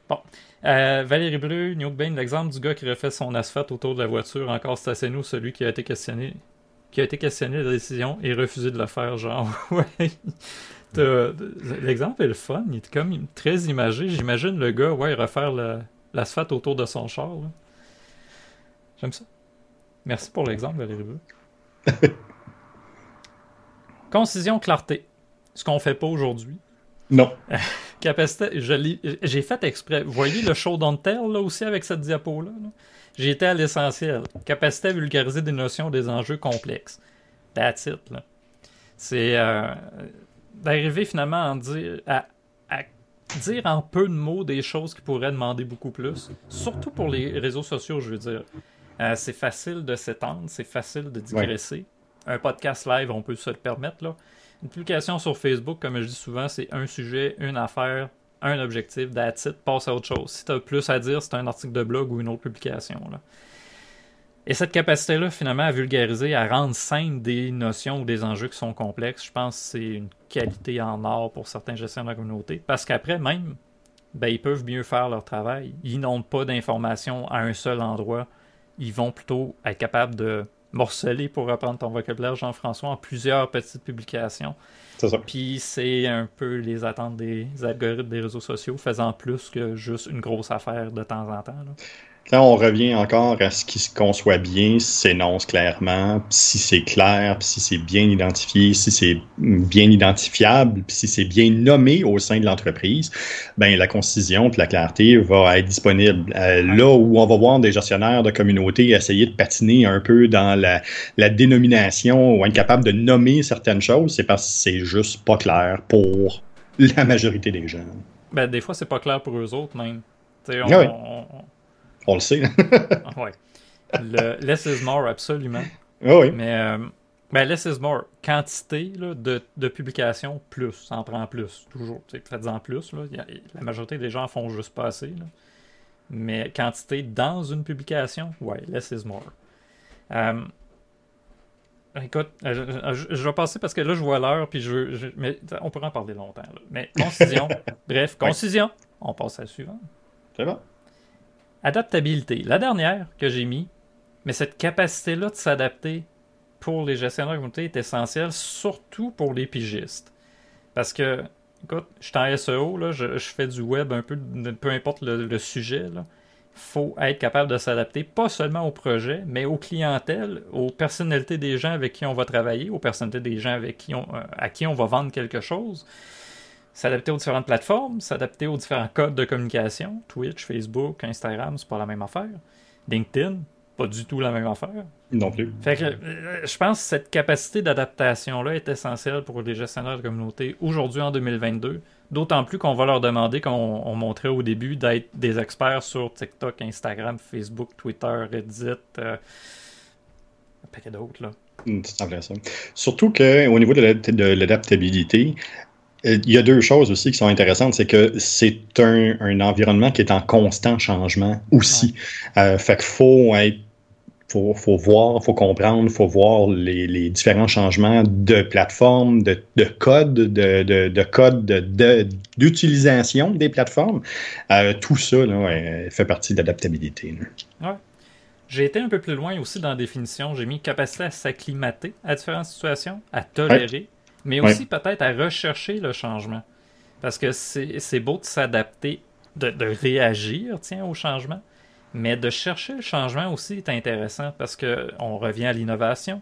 Bon. Euh, Valérie Bleu, New Bain, l'exemple du gars qui refait son asphalte autour de la voiture, encore stationné celui qui a été questionné qui a été questionné la décision et refusé de le faire, genre, ouais. L'exemple est le fun, il est comme très imagé. J'imagine le gars, ouais, refaire l'asphalte autour de son char. J'aime ça. Merci pour l'exemple, Valérie Bleu. Concision clarté. Ce qu'on fait pas aujourd'hui. Non. Capacité, j'ai fait exprès. Vous voyez le show don't tell là aussi avec cette diapo-là? J'ai été à l'essentiel. Capacité à vulgariser des notions, des enjeux complexes? That's it. C'est euh, d'arriver finalement à dire, à, dire en peu de mots des choses qui pourraient demander beaucoup plus. Surtout pour les réseaux sociaux, je veux dire. Euh, c'est facile de s'étendre, c'est facile de digresser un podcast live, on peut se le permettre. Là. Une publication sur Facebook, comme je dis souvent, c'est un sujet, une affaire, un objectif, that's it, passe à autre chose. Si tu as plus à dire, c'est un article de blog ou une autre publication. Et cette capacité-là, finalement, à vulgariser, à rendre simple des notions ou des enjeux qui sont complexes, je pense que c'est une qualité en or pour certains gestionnaires de la communauté. Parce qu'après, même, ben, ils peuvent mieux faire leur travail. Ils n'ont pas d'informations à un seul endroit. Ils vont plutôt être capables de morcelé, pour reprendre ton vocabulaire, Jean-François, en plusieurs petites publications. C'est ça. Puis c'est un peu les attentes des algorithmes des réseaux sociaux, faisant plus que juste une grosse affaire de temps en temps. Quand on revient encore à ce qui se conçoit bien, s'énonce clairement, si c'est clair, si c'est bien identifié, si c'est bien identifiable, si c'est bien nommé au sein de l'entreprise, ben la concision et la clarté va être disponible. Euh, là où on va voir des gestionnaires de communauté essayer de patiner un peu dans la, la dénomination ou être capable de nommer certaines choses, c'est parce que c'est juste pas clair pour la majorité des gens. Ben, des fois, c'est pas clair pour eux autres même. On, on le sait. Ah, ouais. Le less is more, absolument. Ah oui. Mais euh, ben, less is more. Quantité là, de, de publications, plus. Ça en prend plus, toujours. Faites-en plus. Là. la majorité des gens font juste pas assez. Là. Mais quantité dans une publication, ouais, less is more. Euh, écoute, euh, je, vais passer parce que là, je vois l'heure, puis je, mais on pourrait en parler longtemps. Mais concision, bref, concision, on passe à la suivante. C'est bon. Adaptabilité. La dernière que j'ai mis, mais cette capacité-là de s'adapter pour les gestionnaires de communauté est essentielle, surtout pour les pigistes. Parce que, écoute, je suis en SEO, je, fais du web un peu, peu importe le, sujet. Il faut être capable de s'adapter, pas seulement au projet, mais aux clientèles, aux personnalités des gens avec qui on va travailler, aux personnalités des gens avec euh, à qui on va vendre quelque chose s'adapter aux différentes plateformes, s'adapter aux différents codes de communication. Twitch, Facebook, Instagram, c'est pas la même affaire. LinkedIn, pas du tout la même affaire. Non plus. Fait que euh, je pense que cette capacité d'adaptation-là est essentielle pour les gestionnaires de communauté aujourd'hui en 2022. D'autant plus qu'on va leur demander, comme on, montrait au début, d'être des experts sur TikTok, Instagram, Facebook, Twitter, Reddit, euh, un paquet d'autres. là. Surtout qu'au niveau de l'adaptabilité, il y a deux choses aussi qui sont intéressantes, c'est que c'est un, environnement qui est en constant changement aussi. Euh, fait qu'il faut être faut, faut voir, faut comprendre, faut voir les, différents changements de plateforme, de, de code, de, de, de code d'utilisation des plateformes. Euh, tout ça fait partie de l'adaptabilité. Ouais. J'ai été un peu plus loin aussi dans la définition. J'ai mis capacité à s'acclimater à différentes situations, à tolérer, mais aussi peut-être à rechercher le changement. Parce que c'est beau de s'adapter, de, réagir tiens, au changement, mais de chercher le changement aussi est intéressant parce qu'on revient à l'innovation.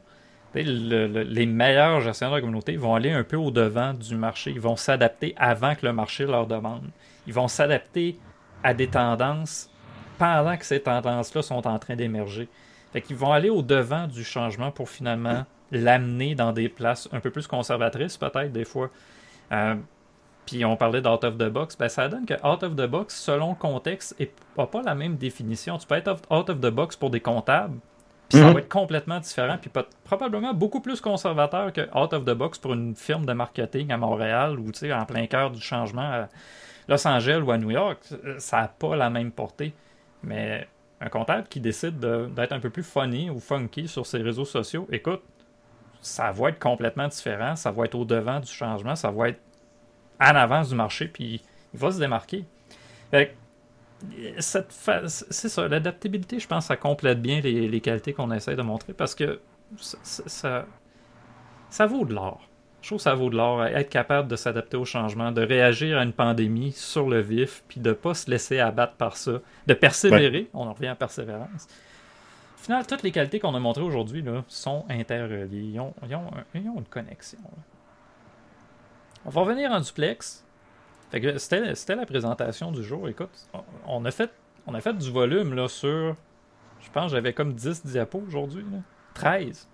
les meilleurs gestionnaires de communauté vont aller un peu au-devant du marché. Ils vont s'adapter avant que le marché leur demande. Ils vont s'adapter à des tendances pendant que ces tendances-là sont en train d'émerger. Fait qu'ils vont aller au-devant du changement pour finalement l'amener dans des places un peu plus conservatrices, peut-être, des fois. Euh, puis on parlait d'out of the box, ben ça donne que out of the box, selon le contexte, n'a pas la même définition. Tu peux être out of the box pour des comptables, puis ça mhm. va être complètement différent, puis probablement beaucoup plus conservateur que out of the box pour une firme de marketing à Montréal ou en plein cœur du changement à Los Angeles ou à New York. Ça n'a pas la même portée. Mais un comptable qui décide d'être un peu plus funny ou funky sur ses réseaux sociaux, écoute, ça va être complètement différent, ça va être au devant du changement, ça va être en avance du marché, puis il va se démarquer. c'est ça, l'adaptabilité, je pense, ça complète bien les, qualités qu'on essaie de montrer parce que ça, ça, vaut de l'or. Je trouve que ça vaut de l'or, être capable de s'adapter au changement, de réagir à une pandémie sur le vif, puis de ne pas se laisser abattre par ça, de persévérer, on en revient à persévérance. Final, toutes les qualités qu'on a montrées aujourd'hui sont interreliées, ils ont, une connexion. On va revenir en duplex. C'était la présentation du jour. Écoute, on a fait, on a fait du volume là, sur. Je pense j'avais comme 10 diapos aujourd'hui. 13.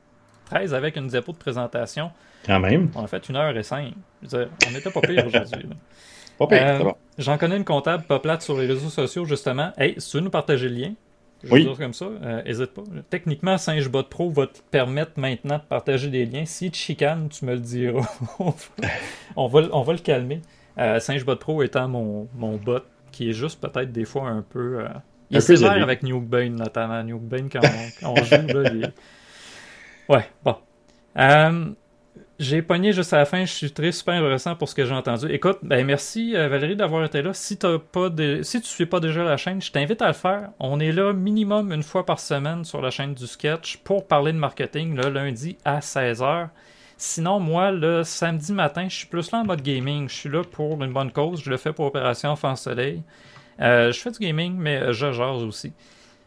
13 avec une diapo de présentation. Quand même. On a fait une heure et cinq. on n'était pas pire aujourd'hui. Pas pire, euh, J'en connais une comptable pas plate sur les réseaux sociaux, justement. Hey, si tu veux nous partager le lien, je oui. dire comme ça, n'hésite euh, pas. Techniquement, SingeBot Pro va te permettre maintenant de partager des liens. Si tu chicanes, tu me le diras. on, va, on va le calmer. Euh, SingeBot Pro étant mon, mon bot, qui est juste peut-être des fois un peu. Euh, il est sévère avec Nukebane, notamment. Nukebane, quand on, joue, là, il... Ouais, bon. Euh, j'ai pogné juste à la fin. Je suis très super intéressant pour ce que j'ai entendu. Écoute, ben merci euh, Valérie d'avoir été là. Si, as pas de... si tu ne suis pas déjà la chaîne, je t'invite à le faire. On est là minimum une fois par semaine sur la chaîne du sketch pour parler de marketing le lundi à 16h. Sinon, moi, le samedi matin, je suis plus là en mode gaming. Je suis là pour une bonne cause. Je le fais pour Opération Enfant Soleil. Euh, je fais du gaming, mais je jase aussi.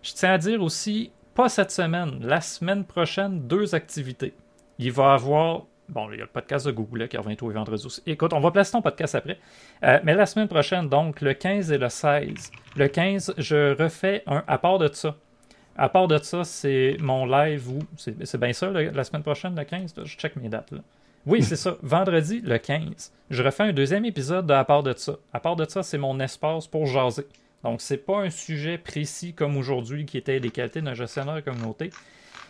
Je tiens à dire aussi, pas cette semaine, la semaine prochaine, deux activités. Il va y avoir Bon, il y a le podcast de Google qui revient tous les vendredis aussi. Écoute, on va placer ton podcast après. Euh, mais la semaine prochaine, donc, le 15 et le 16. Le 15, je refais un à part de ça. À part de ça, c'est mon live où. C'est bien ça, la semaine prochaine, le 15. je check mes dates. Là. Oui, c'est ça. Vendredi, le 15. Je refais un deuxième épisode de À part de ça. À part de ça, c'est mon espace pour jaser. Donc, c'est pas un sujet précis comme aujourd'hui qui était les qualités d'un gestionnaire de communauté.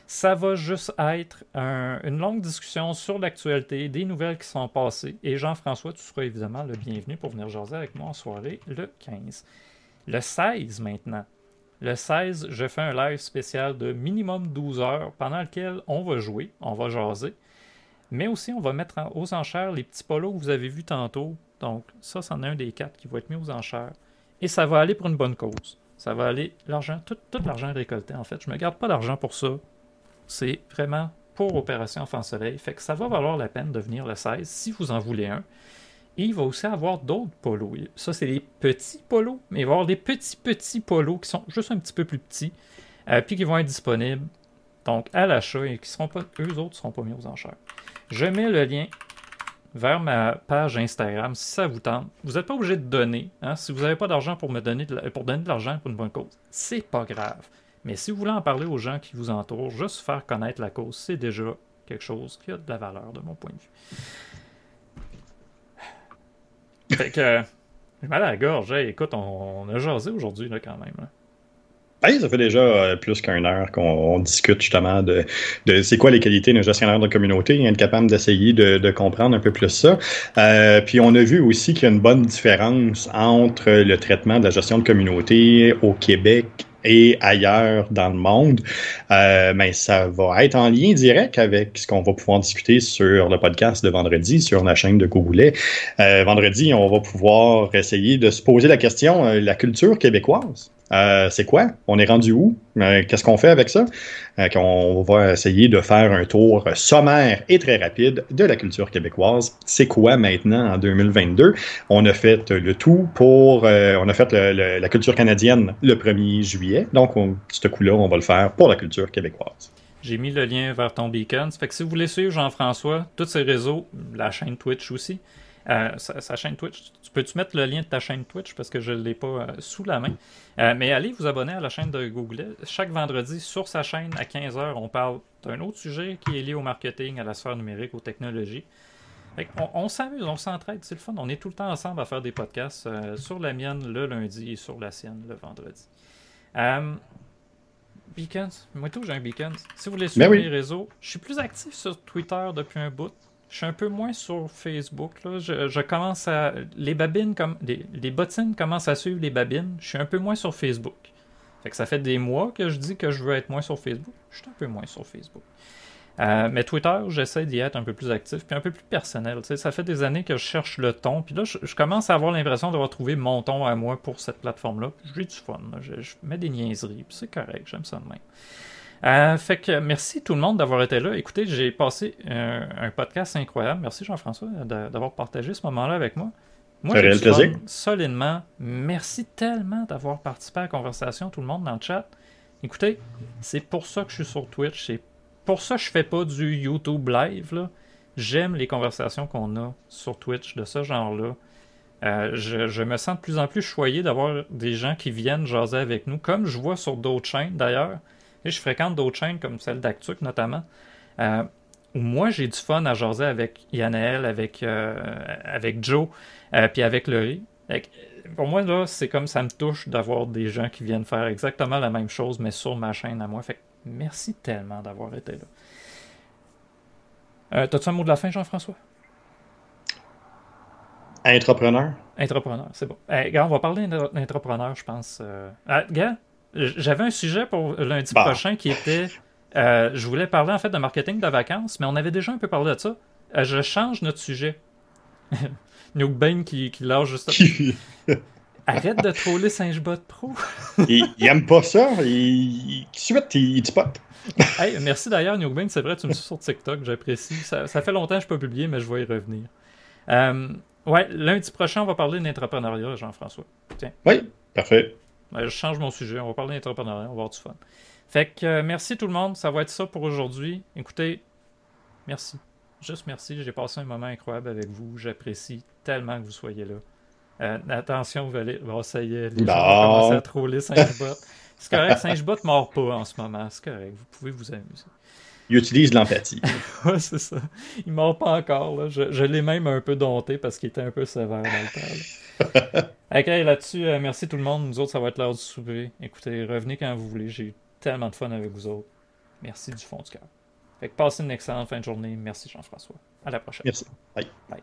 Ça va juste être une longue discussion sur l'actualité, des nouvelles qui sont passées. Et Jean-François, tu seras évidemment le bienvenu pour venir jaser avec moi en soirée le 15. Le 16 maintenant. Le 16, je fais un live spécial de minimum 12 heures pendant lequel on va jouer, on va jaser. Mais aussi, on va mettre aux enchères les petits polos que vous avez vus tantôt. Donc, ça, c'en est un des quatre qui va être mis aux enchères. Et ça va aller pour une bonne cause. Ça va aller, l'argent, tout, tout l'argent récolté en fait. Je ne me garde pas d'argent pour ça. C'est vraiment pour Opération Enfant Soleil. Fait que ça va valoir la peine de venir le 16 si vous en voulez un. Et il va aussi avoir d'autres polos. Ça, c'est des petits polos, mais il va y avoir des petits, petits polos qui sont juste un petit peu plus petits, euh, puis qui vont être disponibles donc à l'achat et qui seront pas, eux autres ne seront pas mis aux enchères. Je mets le lien vers ma page Instagram si ça vous tente. Vous n'êtes pas obligé de donner. Hein. Si vous n'avez pas d'argent pour donner pour donner de l'argent pour une bonne cause, c'est pas grave. Mais si vous voulez en parler aux gens qui vous entourent, juste faire connaître la cause, c'est déjà quelque chose qui a de la valeur de mon point de vue. Fait que, j'ai mal à la gorge. écoute, on, a jasé aujourd'hui quand même. ça fait déjà euh, plus qu'une heure qu'on discute justement de, de c'est quoi les qualités d'un gestionnaire de communauté et être capable d'essayer de, comprendre un peu plus ça. Euh, puis on a vu aussi qu'il y a une bonne différence entre le traitement de la gestion de communauté au Québec et ailleurs dans le monde, euh, mais ça va être en lien direct avec ce qu'on va pouvoir discuter sur le podcast de vendredi sur la chaîne de Google. Euh, vendredi, on va pouvoir essayer de se poser la question, euh, la culture québécoise. Euh, c'est quoi? On est rendu où? Euh, qu'est-ce qu'on fait avec ça? Euh, on va essayer de faire un tour sommaire et très rapide de la culture québécoise. C'est quoi maintenant en 2022? On a fait le tout pour... on a fait la culture canadienne le 1er juillet. Donc, ce coup-là, on va le faire pour la culture québécoise. J'ai mis le lien vers ton beacon. fait que si vous voulez suivre Jean-François, tous ses réseaux, la chaîne Twitch aussi, sa, chaîne Twitch. Tu peux-tu mettre le lien de ta chaîne Twitch? Parce que je ne l'ai pas sous la main. mais allez vous abonner à la chaîne de Google. Chaque vendredi, sur sa chaîne, à 15h, on parle d'un autre sujet qui est lié au marketing, à la sphère numérique, aux technologies. On, s'amuse, on s'entraide, c'est le fun. On est tout le temps ensemble à faire des podcasts sur la mienne le lundi et sur la sienne le vendredi. Beacons. Moi tout, j'ai un Beacons. Si vous voulez suivre ben mes réseaux, je suis plus actif sur Twitter depuis un bout. Je suis un peu moins sur Facebook. Là. Je, commence à. Les babines comme. Les, bottines commencent à suivre les babines. Je suis un peu moins sur Facebook. Fait que ça fait des mois que je dis que je veux être moins sur Facebook. Je suis un peu moins sur Facebook. Euh, mais Twitter, j'essaie d'y être un peu plus actif, puis un peu plus personnel. ça fait des années que je cherche le ton, puis là, je, commence à avoir l'impression d'avoir trouvé mon ton à moi pour cette plateforme-là. J'ai du fun, je, mets des niaiseries, c'est correct, j'aime ça de même. Euh, fait que merci tout le monde d'avoir été là. Écoutez, j'ai passé un podcast incroyable. Merci Jean-François d'avoir partagé ce moment-là avec moi. Moi, j'ai plaisir. solidement. Merci tellement d'avoir participé à la conversation, tout le monde dans le chat. Écoutez, c'est pour ça que je suis sur Twitch, c'est pour ça je fais pas du YouTube live. J'aime les conversations qu'on a sur Twitch de ce genre-là. Euh, je, me sens de plus en plus choyé d'avoir des gens qui viennent jaser avec nous, comme je vois sur d'autres chaînes d'ailleurs. Et je fréquente d'autres chaînes comme celle d'Actuc notamment, euh, où moi j'ai du fun à jaser avec Yannel, avec, euh, avec Joe, puis avec Laurie. Pour moi, là, c'est comme ça me touche d'avoir des gens qui viennent faire exactement la même chose, mais sur ma chaîne à moi. Fait Merci tellement d'avoir été là. Euh, T'as-tu un mot de la fin, Jean-François? Entrepreneur. Entrepreneur, c'est bon. on va parler d'entrepreneur, je pense. Euh... Ah, gars, j'avais un sujet pour lundi bah. prochain qui était. Euh, je voulais parler en fait de marketing de vacances, mais on avait déjà un peu parlé de ça. Euh, je change notre sujet. Nuke Bane qui, qui lâche juste. Arrête de troller Singebot Pro. il, il, aime pas ça. Il, suite, il, il spot. hey, merci d'ailleurs, Newbane. C'est vrai, tu me suis sur TikTok. J'apprécie. Ça, fait longtemps que je peux pas publié, mais je vais y revenir. Euh, ouais, lundi prochain, on va parler d'entrepreneuriat, Jean-François. Tiens. Oui, parfait. Je change mon sujet. On va parler d'entrepreneuriat. On va avoir du fun. Fait que euh, merci tout le monde. Ça va être ça pour aujourd'hui. Écoutez, merci. Juste merci. J'ai passé un moment incroyable avec vous. J'apprécie tellement que vous soyez là. Euh, attention, vous allez. Bon, ça y est, les gens vont commencer à troller Singebot. C'est correct, Singebot ne mord pas en ce moment. C'est correct, vous pouvez vous amuser. Il utilise l'empathie. ouais, c'est ça. Il ne mord pas encore. Là. Je, l'ai même un peu dompté parce qu'il était un peu sévère dans le temps. ok, là-dessus, euh, merci tout le monde. Nous autres, ça va être l'heure du souper. Écoutez, revenez quand vous voulez. J'ai eu tellement de fun avec vous autres. Merci du fond du cœur. Fait que passez une excellente fin de journée. Merci Jean-François. À la prochaine. Merci. Bye. Bye.